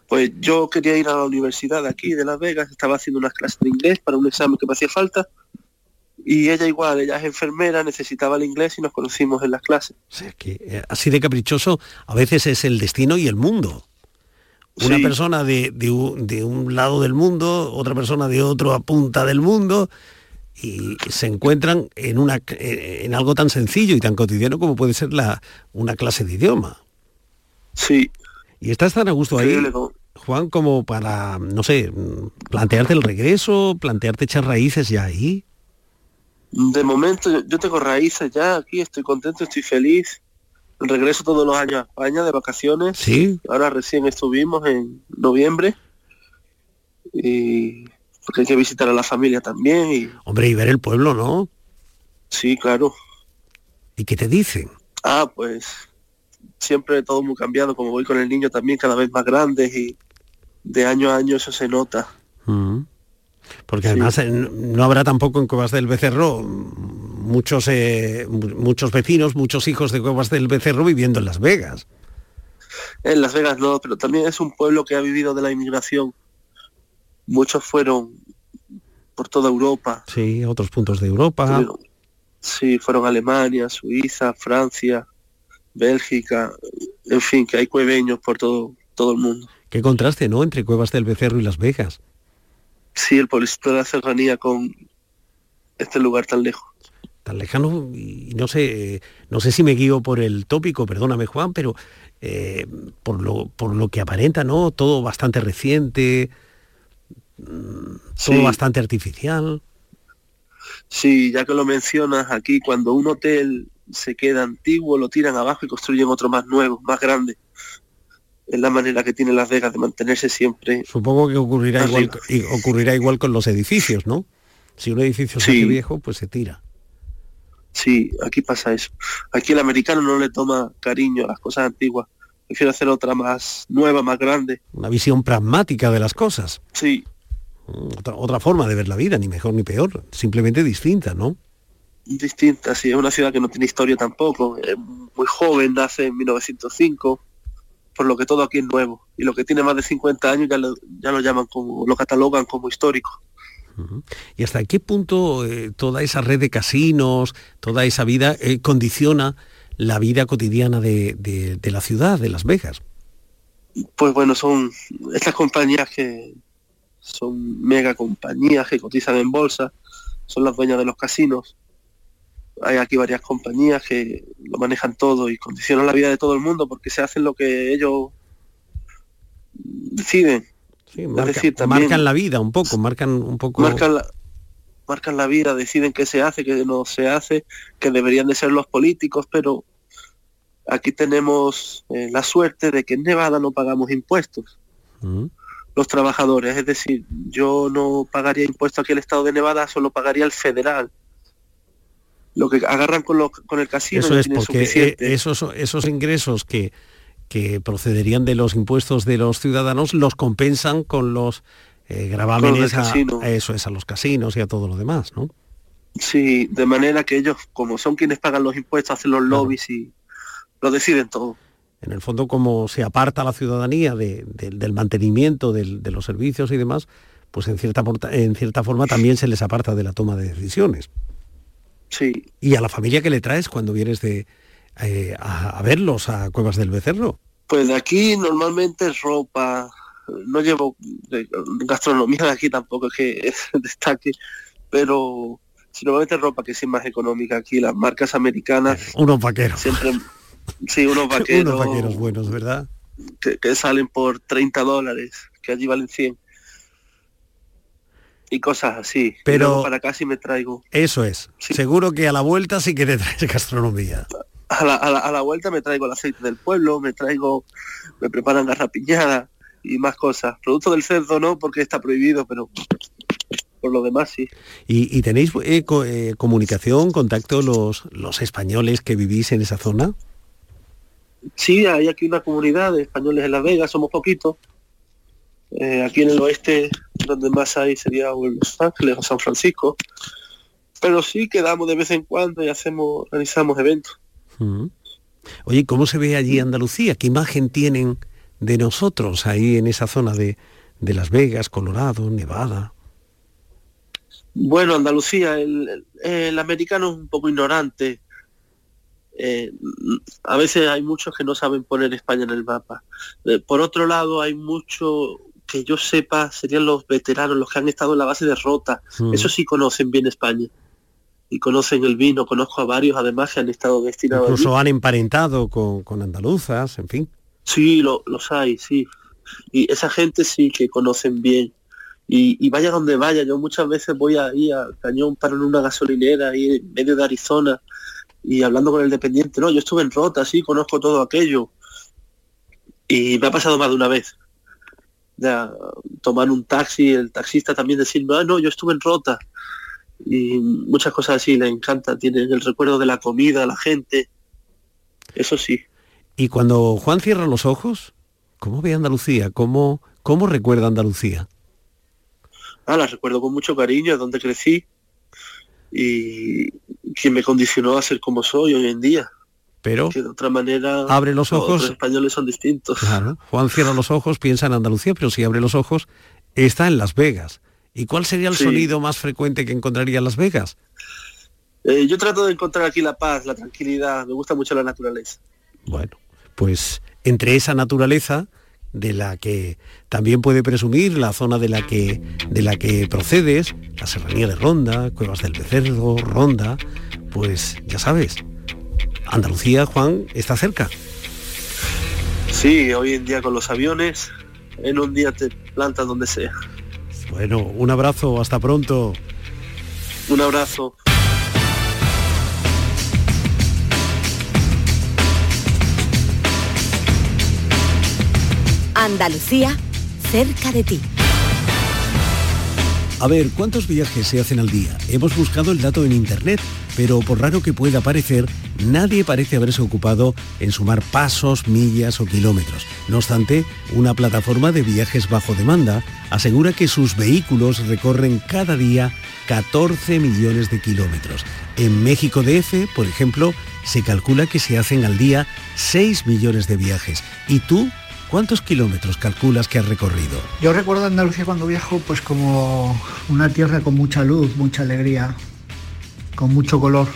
Pues yo quería ir a la universidad de aquí, de Las Vegas, estaba haciendo unas clases de inglés para un examen que me hacía falta. Y ella igual, ella es enfermera, necesitaba el inglés y nos conocimos en las clases. que eh, así de caprichoso a veces es el destino y el mundo. Una Sí. persona de, de un, de un lado del mundo, otra persona de otro a punta del mundo, y se encuentran en, una, eh, en algo tan sencillo y tan cotidiano como puede ser la, una clase de idioma. Sí. Y estás tan a gusto ahí, Juan, como para, no sé, plantearte el regreso, plantearte echar raíces ya ahí. De momento yo, yo tengo raíces ya aquí, estoy contento, estoy feliz. Regreso todos los años a España de vacaciones. Sí. Ahora recién estuvimos en noviembre. Y porque hay que visitar a la familia también. Y Hombre, y ver el pueblo, ¿no? sí, claro. ¿Y qué te dicen? Ah, pues siempre todo muy cambiado, como voy con el niño también cada vez más grandes y de año a año eso se nota. Mm. Porque además eh, no- habrá tampoco en Cuevas del Becerro muchos eh, mu- muchos vecinos, muchos hijos de Cuevas del Becerro viviendo en Las Vegas. En Las Vegas no, pero también es un pueblo que ha vivido de la inmigración. Muchos fueron por toda Europa. Sí, a otros puntos de Europa. Fueron- sí, fueron a Alemania, Suiza, Francia, Bélgica, en fin, que hay cueveños por todo, todo el mundo. Qué contraste, ¿no? Entre Cuevas del Becerro y Las Vegas. Sí, el pueblito de la cercanía con este lugar tan lejos. Tan lejano y no sé, no sé si me guío por el tópico, perdóname Juan, pero eh, por lo por lo que aparenta, ¿no? Todo bastante reciente, mm, todo Sí. bastante artificial. Sí, ya que lo mencionas, aquí cuando un hotel se queda antiguo, lo tiran abajo y construyen otro más nuevo, más grande. Es la manera que tiene Las Vegas de mantenerse siempre. Supongo que ocurrirá igual, ocurrirá igual con los edificios, ¿no? Si un edificio Sí. hace viejo, pues se tira. Sí, aquí pasa eso. Aquí el americano no le toma cariño a las cosas antiguas. Prefiere hacer otra más nueva, más grande. Una visión pragmática de las cosas. Sí, Otra, otra forma de ver la vida, ni mejor ni peor, simplemente distinta, ¿no? distinta. Sí, es una ciudad que no tiene historia tampoco. Es muy joven, nace en 1905, por lo que todo aquí es nuevo. Y lo que tiene más de 50 años ya lo, ya lo llaman como, lo catalogan como histórico. ¿Y hasta qué punto eh, toda esa red de casinos, toda esa vida eh, condiciona la vida cotidiana de, de, la ciudad, de Las Vegas? Pues bueno, son estas compañías que son mega compañías que cotizan en bolsa, son las dueñas de los casinos. Hay aquí varias compañías que lo manejan todo y condicionan la vida de todo el mundo porque se hacen lo que ellos deciden. marcan la vida un poco, marcan un poco. Marcan la, marcan la vida, deciden qué se hace, qué no se hace, que deberían de ser los políticos, pero aquí tenemos eh, la suerte de que en Nevada no pagamos impuestos. Los trabajadores, es decir, yo no pagaría impuestos aquí el estado de Nevada, solo pagaría el federal. Lo que agarran con, con el casino Eso es porque eh, esos, esos ingresos que, que procederían de los impuestos de los ciudadanos los compensan con los eh, gravámenes a, eso es a los casinos y a todo lo demás, ¿no? Sí, de manera que ellos, como son quienes pagan los impuestos, hacen los lobbies y lo deciden todo. En el fondo, como se aparta la ciudadanía del mantenimiento de los servicios y demás, pues en cierta, en cierta forma también se les aparta de la toma de decisiones. Sí. ¿Y a la familia que le traes cuando vienes de, eh, a, verlos a Cuevas del Becerro? Pues de aquí normalmente ropa, no llevo gastronomía de aquí tampoco es que [laughs] destaque, pero normalmente ropa que es más económica aquí, las marcas americanas. [laughs] Unos vaqueros. Siempre, sí, unos [laughs] vaqueros. unos vaqueros buenos, ¿verdad? Que, salen por 30 dólares, que allí valen 100 y cosas así. Pero para acá sí me traigo. Eso es. Seguro que a la vuelta sí que te traes gastronomía a la, a, la, vuelta me traigo el aceite del pueblo, me traigo, me preparan garrapiñada y más cosas. Producto del cerdo no, porque está prohibido, pero por lo demás sí. ¿Y, tenéis eh, eh, comunicación, contacto los, los españoles que vivís en esa zona? Sí, hay aquí una comunidad de españoles en Las Vegas, somos poquitos. Eh, aquí en el oeste, donde más hay sería Los Ángeles o San Francisco. Pero sí quedamos de vez en cuando y hacemos, organizamos eventos. Oye, ¿cómo se ve allí Andalucía? ¿Qué imagen tienen de nosotros ahí en esa zona de, Las Vegas, Colorado, Nevada? Bueno, Andalucía, el, americano es un poco ignorante. Eh, a veces hay muchos que no saben poner España en el mapa. Eh, por otro lado, hay mucho que yo sepa, serían los veteranos, los que han estado en la base de Rota. Eso sí conocen bien España y conocen el vino, conozco a varios además que han estado destinados. Incluso han emparentado con, andaluzas, en fin. Sí, los hay, sí. Y esa gente sí que conocen bien. Y, vaya donde vaya, yo muchas veces voy ahí a Cañón, para en una gasolinera ahí en medio de Arizona y hablando con el dependiente, no, yo estuve en Rota, sí, conozco todo aquello. Y me ha pasado más de una vez. De tomar un taxi, el taxista también decirme, ah, no, yo estuve en Rota y muchas cosas así le encanta, tiene el recuerdo de la comida, la gente, eso sí. Y cuando Juan cierra los ojos, ¿cómo ve Andalucía? ¿Cómo, cómo recuerda Andalucía? Ah, la recuerdo con mucho cariño, es donde crecí y quien me condicionó a ser como soy hoy en día. Pero de otra manera abre los ojos. Los españoles son distintos. Juan cierra los ojos, piensa en Andalucía, pero si abre los ojos, está en Las Vegas. ¿Y cuál sería el sonido más frecuente que encontraría en Las Vegas? Eh, yo trato de encontrar aquí la paz, la tranquilidad, me gusta mucho la naturaleza. Bueno, pues entre esa naturaleza de la que también puede presumir la zona de la que de la que procedes, la serranía de Ronda, Cuevas del Becerro, Ronda, pues ya sabes, Andalucía, Juan, está cerca. Sí, hoy en día con los aviones, en un día te plantas donde sea. Bueno, un abrazo, hasta pronto. Un abrazo. Andalucía, cerca de ti. A ver, ¿cuántos viajes se hacen al día? Hemos buscado el dato en Internet, pero por raro que pueda parecer, nadie parece haberse ocupado en sumar pasos, millas o kilómetros. No obstante, una plataforma de viajes bajo demanda asegura que sus vehículos recorren cada día 14 millones de kilómetros. En México DF, por ejemplo, se calcula que se hacen al día 6 millones de viajes. ¿Y tú ¿Cuántos kilómetros calculas que has recorrido? Yo recuerdo Andalucía cuando viajo pues como una tierra con mucha luz, mucha alegría, con mucho color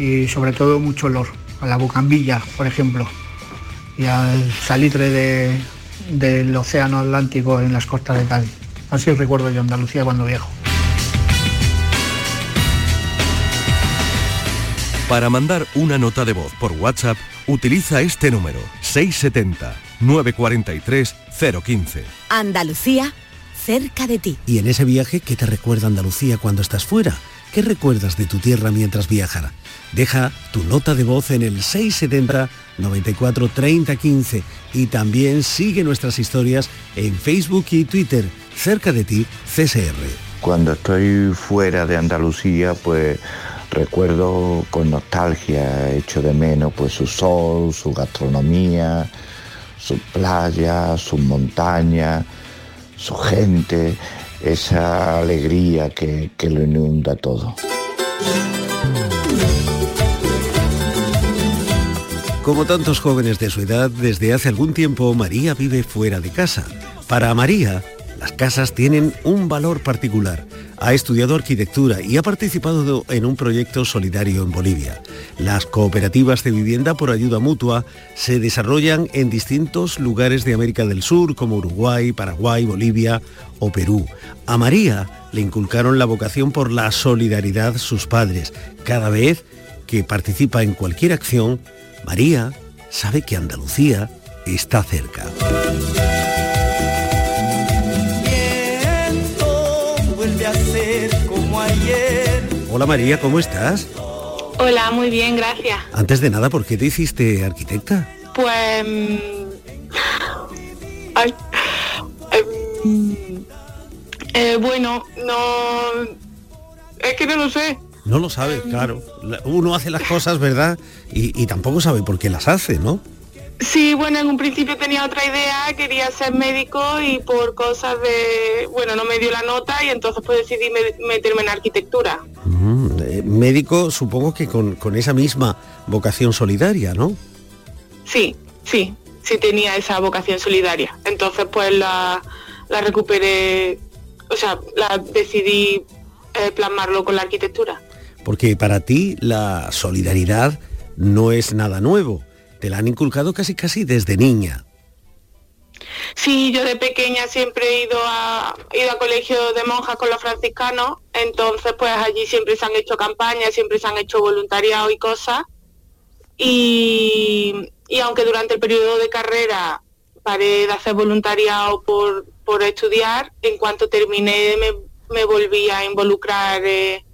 y sobre todo mucho olor. A la bucambilla, por ejemplo, y al salitre de, del océano Atlántico en las costas de Cádiz. Así recuerdo yo Andalucía cuando viajo. Para mandar una nota de voz por WhatsApp, utiliza este número 670-943-015. Andalucía, cerca de ti. Y en ese viaje, ¿qué te recuerda Andalucía cuando estás fuera? ¿Qué recuerdas de tu tierra mientras viajas? Deja tu nota de voz en el 670 94 30 15 y también sigue nuestras historias en Facebook y Twitter. Cerca de ti, CSR. Cuando estoy fuera de Andalucía, pues recuerdo con nostalgia, echo de menos pues su sol, su gastronomía, su playa, su montaña, su gente, esa alegría que, que lo inunda todo. Como tantos jóvenes de su edad, desde hace algún tiempo María vive fuera de casa. Para María, las casas tienen un valor particular. Ha estudiado arquitectura y ha participado en un proyecto solidario en Bolivia. Las cooperativas de vivienda por ayuda mutua se desarrollan en distintos lugares de América del Sur como Uruguay, Paraguay, Bolivia o Perú. A María le inculcaron la vocación por la solidaridad sus padres. Cada vez que participa en cualquier acción, María sabe que Andalucía está cerca. Como ayer. Hola María, ¿cómo estás? Hola, muy bien, gracias. Antes de nada, ¿por qué te hiciste arquitecta? Pues... mm, ay, em, eh, bueno, no... Es que no lo sé. No lo sabe, claro. La- Uno hace las cosas, ¿verdad? Y, y tampoco sabe por qué las hace, ¿no? Sí, bueno, en un principio tenía otra idea, quería ser médico y por cosas de... Bueno, no me dio la nota y entonces pues decidí me- meterme en arquitectura. Mm, eh, médico, supongo que con, con esa misma vocación solidaria, ¿no? Sí, sí, sí tenía esa vocación solidaria. Entonces pues la, la recuperé, o sea, la decidí eh, plasmarlo con la arquitectura. Porque para ti la solidaridad no es nada nuevo. Te la han inculcado casi casi desde niña. Sí, yo de pequeña siempre he ido a, ido a colegios de monjas con los franciscanos, entonces pues allí siempre se han hecho campañas, siempre se han hecho voluntariado y cosas. Y, y aunque durante el periodo de carrera paré de hacer voluntariado por, por estudiar, en cuanto terminé me, me volví a involucrar eh,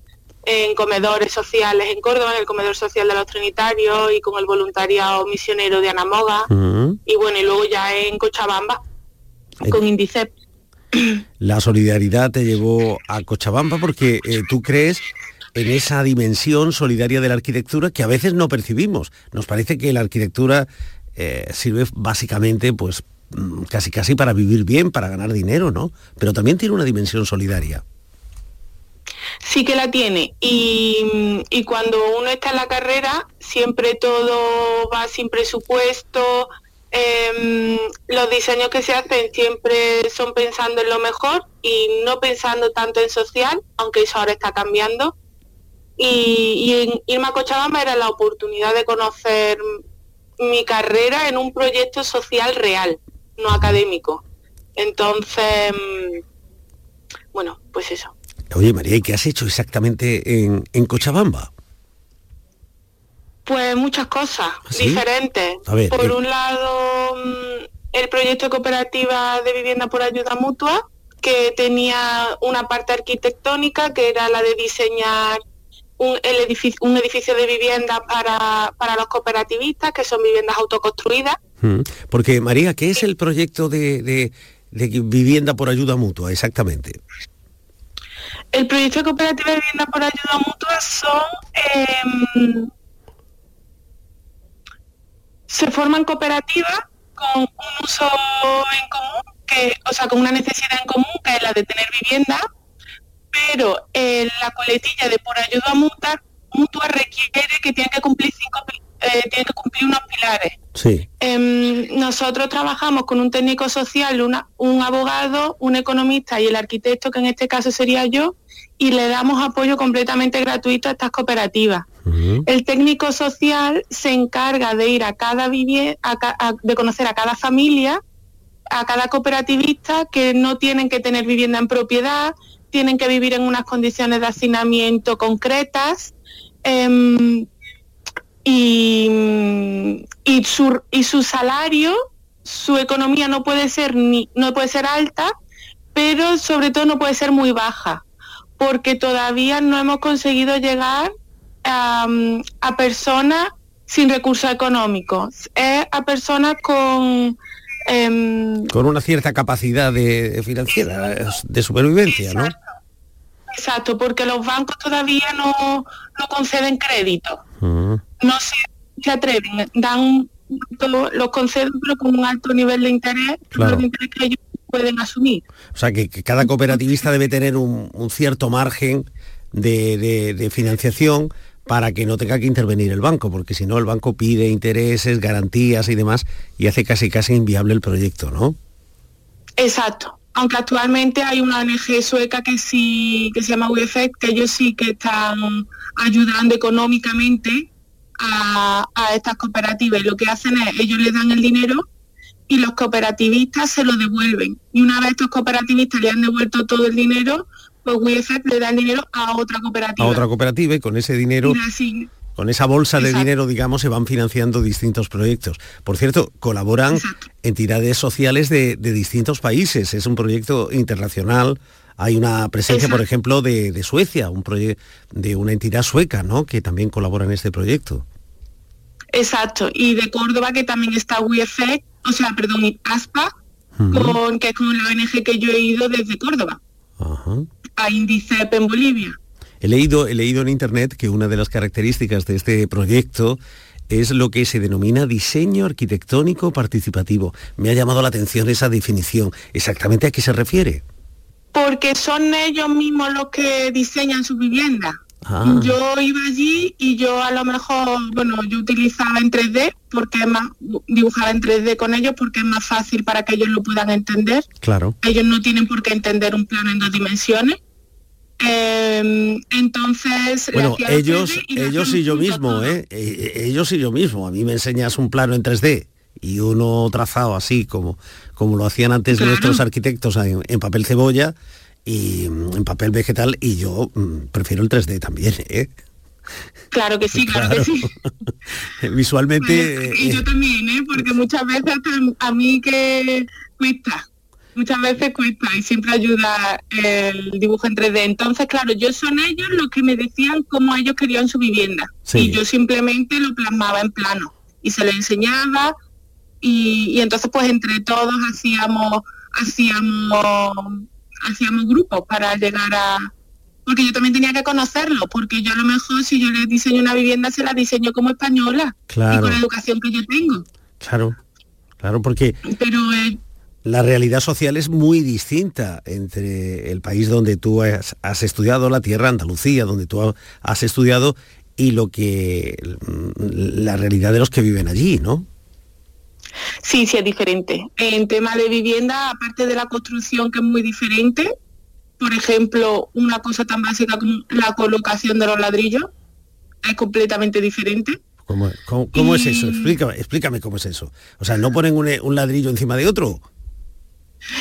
en comedores sociales en Córdoba, en el comedor social de los Trinitarios y con el voluntariado misionero de Anamoga. Y bueno, y luego ya en Cochabamba, con Indicep. La solidaridad te llevó a Cochabamba porque eh, tú crees en esa dimensión solidaria de la arquitectura que a veces no percibimos. Nos parece que la arquitectura eh, sirve básicamente pues mm, casi casi para vivir bien, para ganar dinero, ¿no? Pero también tiene una dimensión solidaria. Sí que la tiene. Y, cuando uno está en la carrera, siempre todo va sin presupuesto. em, los diseños que se hacen siempre son pensando en lo mejor y no pensando tanto en social, aunque eso ahora está cambiando. Y, y en irme a Cochabamba era la oportunidad de conocer mi carrera en un proyecto social real, no académico. Entonces, mm, bueno, pues eso. Oye María, ¿y qué has hecho exactamente en, en Cochabamba? Pues muchas cosas sí? diferentes. A ver, por eh. un lado, mm, el proyecto de cooperativa de vivienda por ayuda mutua, que tenía una parte arquitectónica, que era la de diseñar un, el edificio, un edificio de vivienda para, para los cooperativistas, que son viviendas autoconstruidas. Mm, Porque María, ¿qué es el proyecto de, de- de vivienda por ayuda mutua exactamente? El proyecto de cooperativa de vivienda por ayuda mutua son... em, se forman cooperativas con un uso en común, que, o sea, con una necesidad en común, que es la de tener vivienda, pero eh, la coletilla de por ayuda mutua, mutua requiere que tienen que cumplir cinco, eh, tiene que cumplir unos pilares. Sí. Em, nosotros trabajamos con un técnico social, una- un abogado, un economista y el arquitecto, que en este caso sería yo, y le damos apoyo completamente gratuito a estas cooperativas. El técnico social se encarga de ir a cada vivienda, de conocer a cada familia, a cada cooperativista que no tienen que tener vivienda en propiedad, tienen que vivir en unas condiciones de hacinamiento concretas. em, y, y su, y su salario, su economía no puede ser ni no puede ser alta, pero sobre todo no puede ser muy baja, porque todavía no hemos conseguido llegar a, a personas sin recursos económicos, es a personas con em, Con una cierta capacidad de financiera, de supervivencia, ¿no? exacto, porque los bancos todavía no, no conceden crédito. Mm. no se, se atreven, dan los conceden pero con un alto nivel de interés, Claro. de interés que ellos pueden asumir. O sea, que, que cada cooperativista debe tener un, un cierto margen de, de- de financiación para que no tenga que intervenir el banco, porque si no el banco pide intereses, garantías y demás y hace casi casi inviable el proyecto, ¿no? Exacto. Aunque actualmente hay una ONG sueca que sí, que se llama UEFEC, que ellos sí que están ayudando económicamente a, a estas cooperativas. Y lo que hacen es, ellos les dan el dinero y los cooperativistas se lo devuelven. Y una vez estos cooperativistas le han devuelto todo el dinero, pues UEFEC le da el dinero a otra A cooperativa. otra cooperativa y con ese dinero así, Con esa bolsa de dinero, digamos, se van financiando distintos proyectos. Por cierto, colaboran entidades sociales de, de distintos países. Es un proyecto internacional. Hay una presencia, por ejemplo, de, de Suecia, un de una entidad sueca, ¿no? Que también colabora en este proyecto. Exacto, y de Córdoba que también está UEFEC, o sea, perdón, ASPA, con, que es con la ONG que yo he ido desde Córdoba, a Indicep en Bolivia. He leído, he leído en internet que una de las características de este proyecto es lo que se denomina diseño arquitectónico participativo. Me ha llamado la atención esa definición. ¿Exactamente a qué se refiere? Porque son ellos mismos los que diseñan su vivienda. Ah. Yo iba allí y yo a lo mejor, bueno, yo utilizaba en 3D porque es más, dibujaba en 3D con ellos porque es más fácil para que ellos lo puedan entender. Claro. Ellos no tienen por qué entender un plano en dos dimensiones. Eh, entonces, Bueno, ellos, 3D y ellos y yo mismo, todo. ¿eh? Eh, Ellos y yo mismo. A mí me enseñas un plano en 3D y uno trazado así como, como lo hacían antes Claro. nuestros arquitectos en, en papel cebolla y mm, en papel vegetal y yo mm, prefiero el 3D también, ¿eh? Claro que sí, claro, que sí. [laughs] Visualmente... Y eh, yo también, ¿eh? porque muchas veces a mí que cuesta, muchas veces cuesta y siempre ayuda el dibujo en 3D. Entonces, claro, yo son ellos los que me decían cómo ellos querían su vivienda Sí. y yo simplemente lo plasmaba en plano y se lo enseñaba y, y entonces pues entre todos hacíamos hacíamos hacíamos grupos para llegar a porque yo también tenía que conocerlo, porque yo a lo mejor si yo les diseño una vivienda se la diseño como española y Claro. con la educación que yo tengo. Claro, claro, porque Pero eh, la realidad social es muy distinta entre el país donde tú has, has estudiado, la tierra Andalucía, donde tú ha- has estudiado, y lo que mm, la realidad de los que viven allí, ¿no? Sí, sí es diferente. En tema de vivienda, aparte de la construcción que es muy diferente, por ejemplo, una cosa tan básica como la colocación de los ladrillos es completamente diferente. ¿Cómo, cómo- cómo es eso? Explícame, explícame cómo es eso. O sea, ¿no ponen un, un ladrillo encima de otro?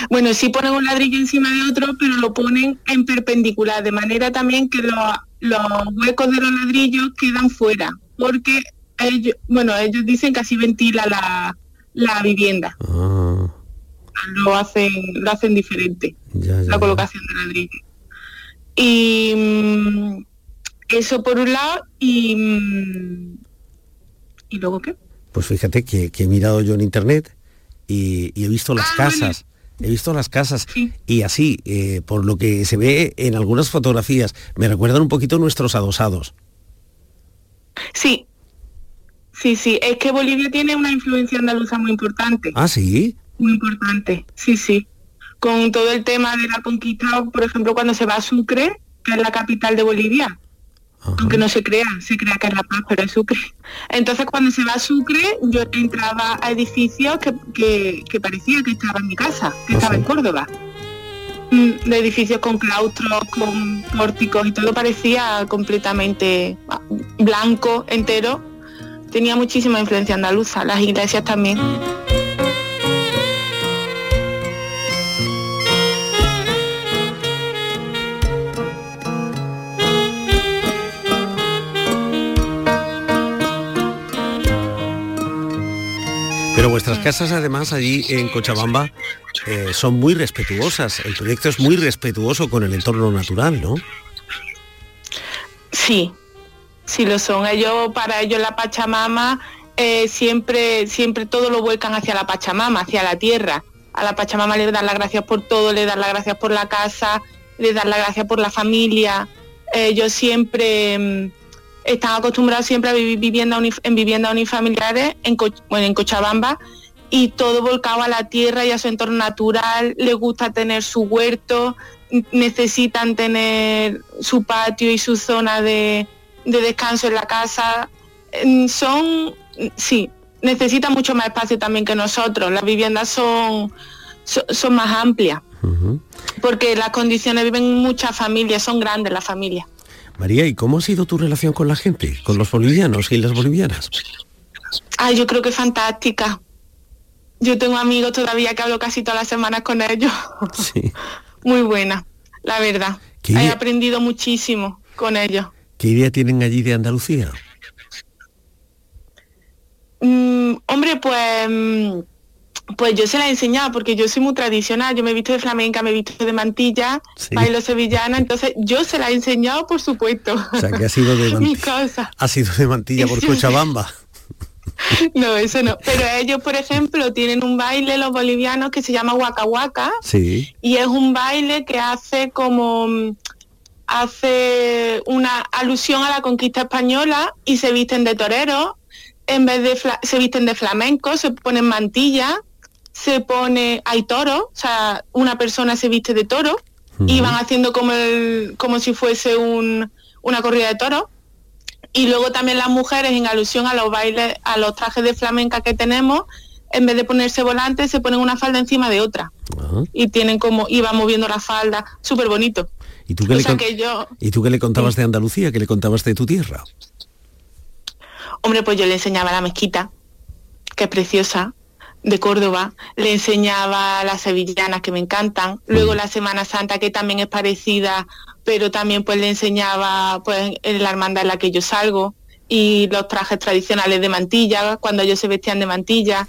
Bueno, sí ponen un ladrillo encima de otro, pero lo ponen en perpendicular, de manera también que lo- los huecos de los ladrillos quedan fuera, porque ellos, bueno, ellos dicen que así ventila la, la vivienda. Lo hacen, lo hacen diferente, la colocación de ladrillo. Y mm, eso por un lado, y, mm, ¿y luego qué? Pues fíjate que, que he mirado yo en internet y, y he visto las Ah, casas. He visto las casas y así, eh, por lo que se ve en algunas fotografías, me recuerdan un poquito nuestros adosados. Sí, sí, sí, es que Bolivia tiene una influencia andaluza muy importante. Ah, sí. Muy importante, sí, sí. Con todo el tema de la conquista, por ejemplo, cuando se va a Sucre, que es la capital de Bolivia, aunque no se crea, se crea que es La Paz, pero es Sucre. Entonces cuando se va a Sucre, yo entraba a edificios que, que, parecía que estaba en mi casa, que estaba en Córdoba. Mm, de edificios con claustros, con pórticos y todo parecía completamente ah, blanco, entero. Tenía muchísima influencia andaluza, las iglesias también. Pero vuestras casas además allí en Cochabamba eh, son muy respetuosas. El proyecto es muy respetuoso con el entorno natural, ¿no? Sí, sí lo son. Ellos, para ellos la Pachamama, eh, siempre, siempre todo lo vuelcan hacia la Pachamama, hacia la tierra. A la Pachamama le dan las gracias por todo, le dan las gracias por la casa, le dan las gracias por la familia. Ellos siempre mm, están acostumbrados siempre a vivir vivienda en viviendas unifamiliares en, en Cochabamba y todo volcado a la tierra y a su entorno natural, les gusta tener su huerto, necesitan tener su patio y su zona de, descanso en la casa. Mm, son, sí, necesitan mucho más espacio también que nosotros. Las viviendas son, son, más amplias, porque las condiciones viven muchas familias, son grandes las familias. María, ¿y cómo ha sido tu relación con la gente, con los bolivianos y las bolivianas? Ay, yo creo que fantástica. Yo tengo amigos todavía que hablo casi todas las semanas con ellos. Sí. [laughs] Muy buena, la verdad. He aprendido muchísimo con ellos. ¿Qué idea tienen allí de Andalucía? Mm, hombre, pues mm, pues yo se la he enseñado porque yo soy muy tradicional, yo me he visto de flamenca, me he visto de mantilla, bailo sevillana, entonces yo se la he enseñado por supuesto. O sea que ha sido de [laughs] mantilla. Ha sido de mantilla por [laughs] Cochabamba. [laughs] No, eso no. Pero ellos, por ejemplo, tienen un baile, los bolivianos, que se llama Waka Waka. Sí. Y es un baile que hace como hace una alusión a la conquista española y se visten de toreros, en vez de se visten de flamenco, se ponen mantillas se pone, hay toro, o sea, una persona se viste de toro y van haciendo como, el, como si fuese un, una corrida de toro. Y luego también las mujeres, en alusión a los bailes, a los trajes de flamenca que tenemos, en vez de ponerse volantes, se ponen una falda encima de otra. Y tienen como, y van moviendo la falda, súper bonito. ¿Y tú, qué le ¿Y tú qué le contabas de Andalucía? ¿Qué le contabas de tu tierra? Hombre, pues yo le enseñaba la mezquita, que es preciosa, de Córdoba, le enseñaba las sevillanas que me encantan, luego la Semana Santa que también es parecida, pero también pues le enseñaba pues en la hermandad en la que yo salgo y los trajes tradicionales de mantilla, cuando ellos se vestían de mantilla.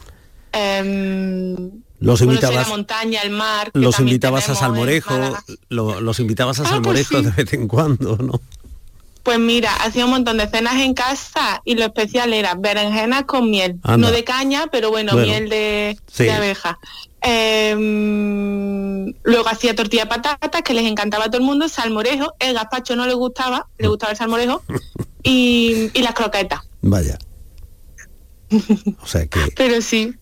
Em, los invitabas la montaña, el mar. Los invitabas a Salmorejo, los invitabas a ah, pues Salmorejo de vez en cuando, ¿no? Pues mira, hacía un montón de cenas en casa y lo especial era berenjenas con miel. No de caña, pero bueno, miel de, abeja. Em, luego hacía tortilla de patatas, que les encantaba a todo el mundo, salmorejo, el gazpacho no le gustaba, le gustaba el salmorejo, [laughs] y, las croquetas. Vaya. [laughs] O sea que... pero sí.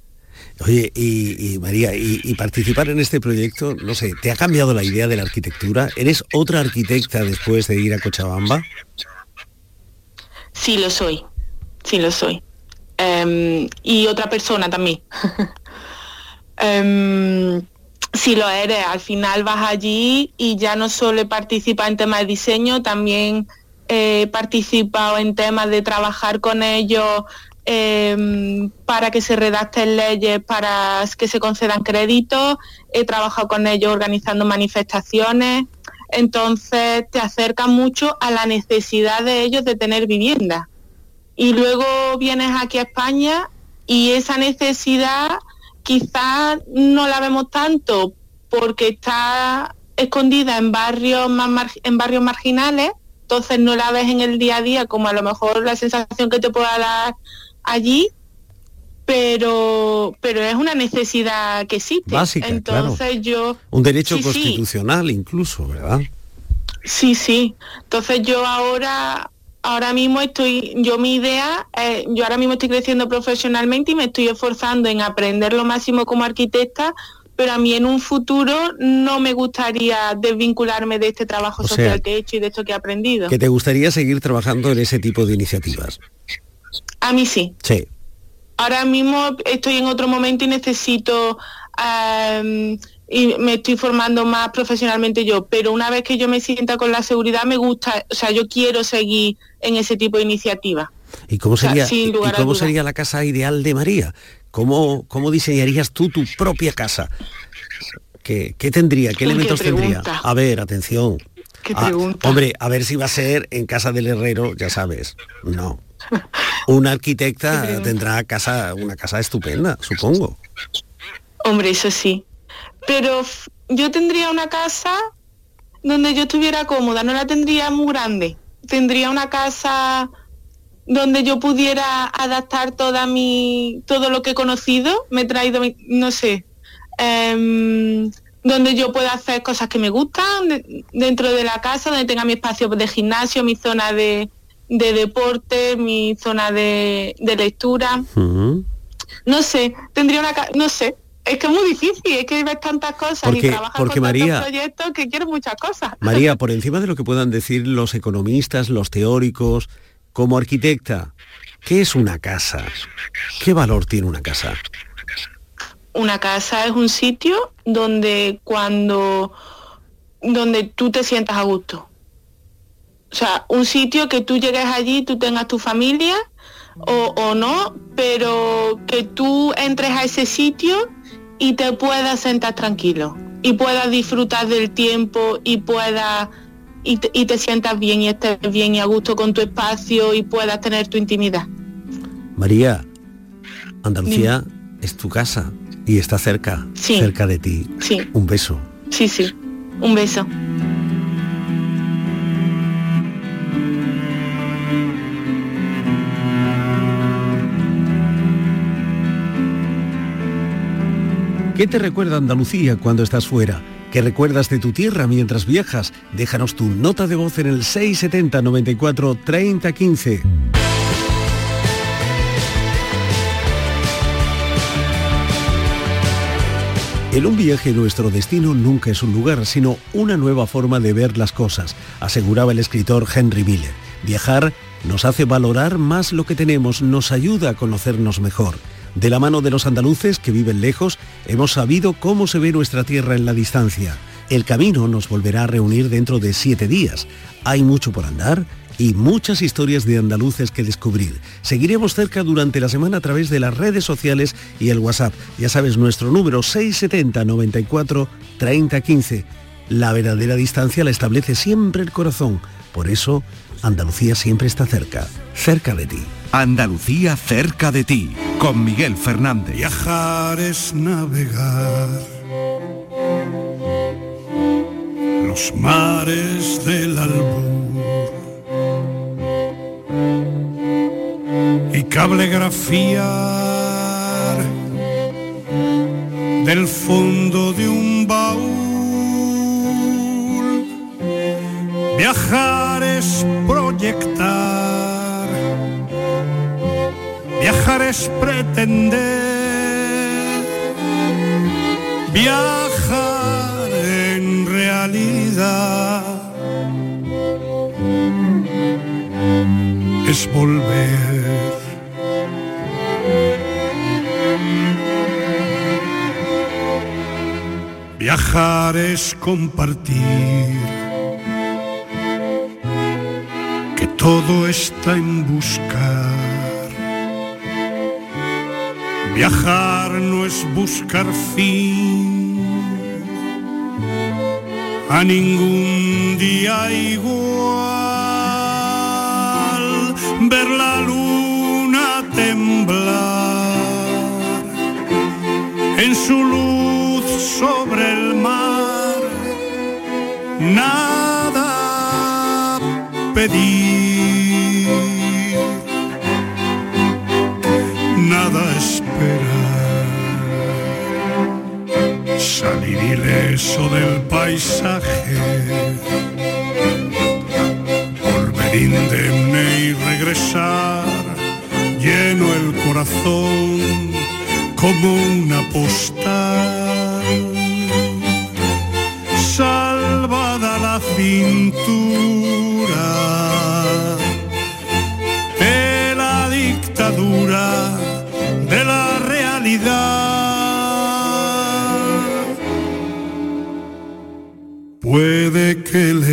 Oye, y, María, y, participar en este proyecto, no sé, ¿te ha cambiado la idea de la arquitectura? ¿Eres otra arquitecta después de ir a Cochabamba? Sí, lo soy, sí lo soy. Em, y otra persona también. um, [laughs] sí lo eres, al final vas allí y ya no solo participa en temas de diseño, también he participado en temas de trabajar con ellos Em, para que se redacten leyes para que se concedan créditos, he trabajado con ellos organizando manifestaciones, entonces te acerca mucho a la necesidad de ellos de tener vivienda. Y luego vienes aquí a España y esa necesidad quizás no la vemos tanto porque está escondida en barrios más en barrios marginales, entonces no la ves en el día a día como a lo mejor la sensación que te pueda dar allí, pero pero es una necesidad que existe. Básica, Entonces yo un derecho constitucional incluso, ¿verdad? Sí, sí. Entonces yo ahora ahora mismo estoy, yo mi idea, yo ahora mismo estoy creciendo profesionalmente y me estoy esforzando en aprender lo máximo como arquitecta pero a mí en un futuro no me gustaría desvincularme de este trabajo O sea, social que he hecho y de esto que he aprendido. Que te gustaría seguir trabajando en ese tipo de iniciativas. A mí sí. Sí. Ahora mismo estoy en otro momento y necesito y me estoy formando más profesionalmente yo, pero una vez que yo me sienta con la seguridad me gusta, o sea, yo quiero seguir en ese tipo de iniciativa. ¿Y cómo O sea, sería, sin y cómo sería la casa ideal de María? ¿Cómo, cómo diseñarías tú tu propia casa? ¿Qué, qué tendría? ¿Qué elementos tendría? A ver, atención. Qué Ah, hombre, a ver si va a ser en casa del herrero, ya sabes. No. Una arquitecta tendrá casa, una casa estupenda, supongo. Hombre, eso sí. Pero yo tendría una casa donde yo estuviera cómoda, no la tendría muy grande. Tendría una casa donde yo pudiera adaptar toda mi todo lo que he conocido, me he traído, no sé, em, donde yo pueda hacer cosas que me gustan de- dentro de la casa, donde tenga mi espacio de gimnasio, mi zona de, de deporte, mi zona de, de lectura. No sé, tendría una... No sé, es que es muy difícil, es que ves tantas cosas Porque- y trabajas porque con tantos María- proyectos que quiero muchas cosas. María, por [laughs] encima de lo que puedan decir los economistas, los teóricos, como arquitecta, ¿qué es una casa? ¿Qué valor tiene una casa? Una casa es un sitio donde cuando donde tú te sientas a gusto. O sea, un sitio que tú llegues allí, tú tengas tu familia o, o no, pero que tú entres a ese sitio y te puedas sentar tranquilo y puedas disfrutar del tiempo y puedas y te, y te sientas bien y estés bien y a gusto con tu espacio y puedas tener tu intimidad. María, Andalucía es tu casa y está cerca, Sí. cerca de ti. Sí, Un beso. sí, sí. Un beso. ¿Qué te recuerda Andalucía cuando estás fuera? ¿Qué recuerdas de tu tierra mientras viajas? Déjanos tu nota de voz en el 670 94 30 15. En un viaje nuestro destino nunca es un lugar, sino una nueva forma de ver las cosas, aseguraba el escritor Henry Miller. Viajar nos hace valorar más lo que tenemos, nos ayuda a conocernos mejor. De la mano de los andaluces que viven lejos, hemos sabido cómo se ve nuestra tierra en la distancia. El camino nos volverá a reunir dentro de siete días. Hay mucho por andar y muchas historias de andaluces que descubrir. Seguiremos cerca durante la semana a través de las redes sociales y el WhatsApp. Ya sabes, nuestro número 670 94 30 15. La verdadera distancia la establece siempre el corazón. Por eso, Andalucía siempre está cerca, cerca de ti. Andalucía cerca de ti, con Miguel Fernández. Viajar es navegar los mares del albur y cablegrafiar del fondo de un baúl. Viajar es proyectar, viajar es pretender, viajar en realidad es volver. Viajar es compartir, que todo está en buscar. Viajar no es buscar fin a ningún día igual. Ver la luna temblar en su luz sobre el mar. Nada pedir, Salir ileso del paisaje, volver indemne y regresar, lleno el corazón como una postal que leer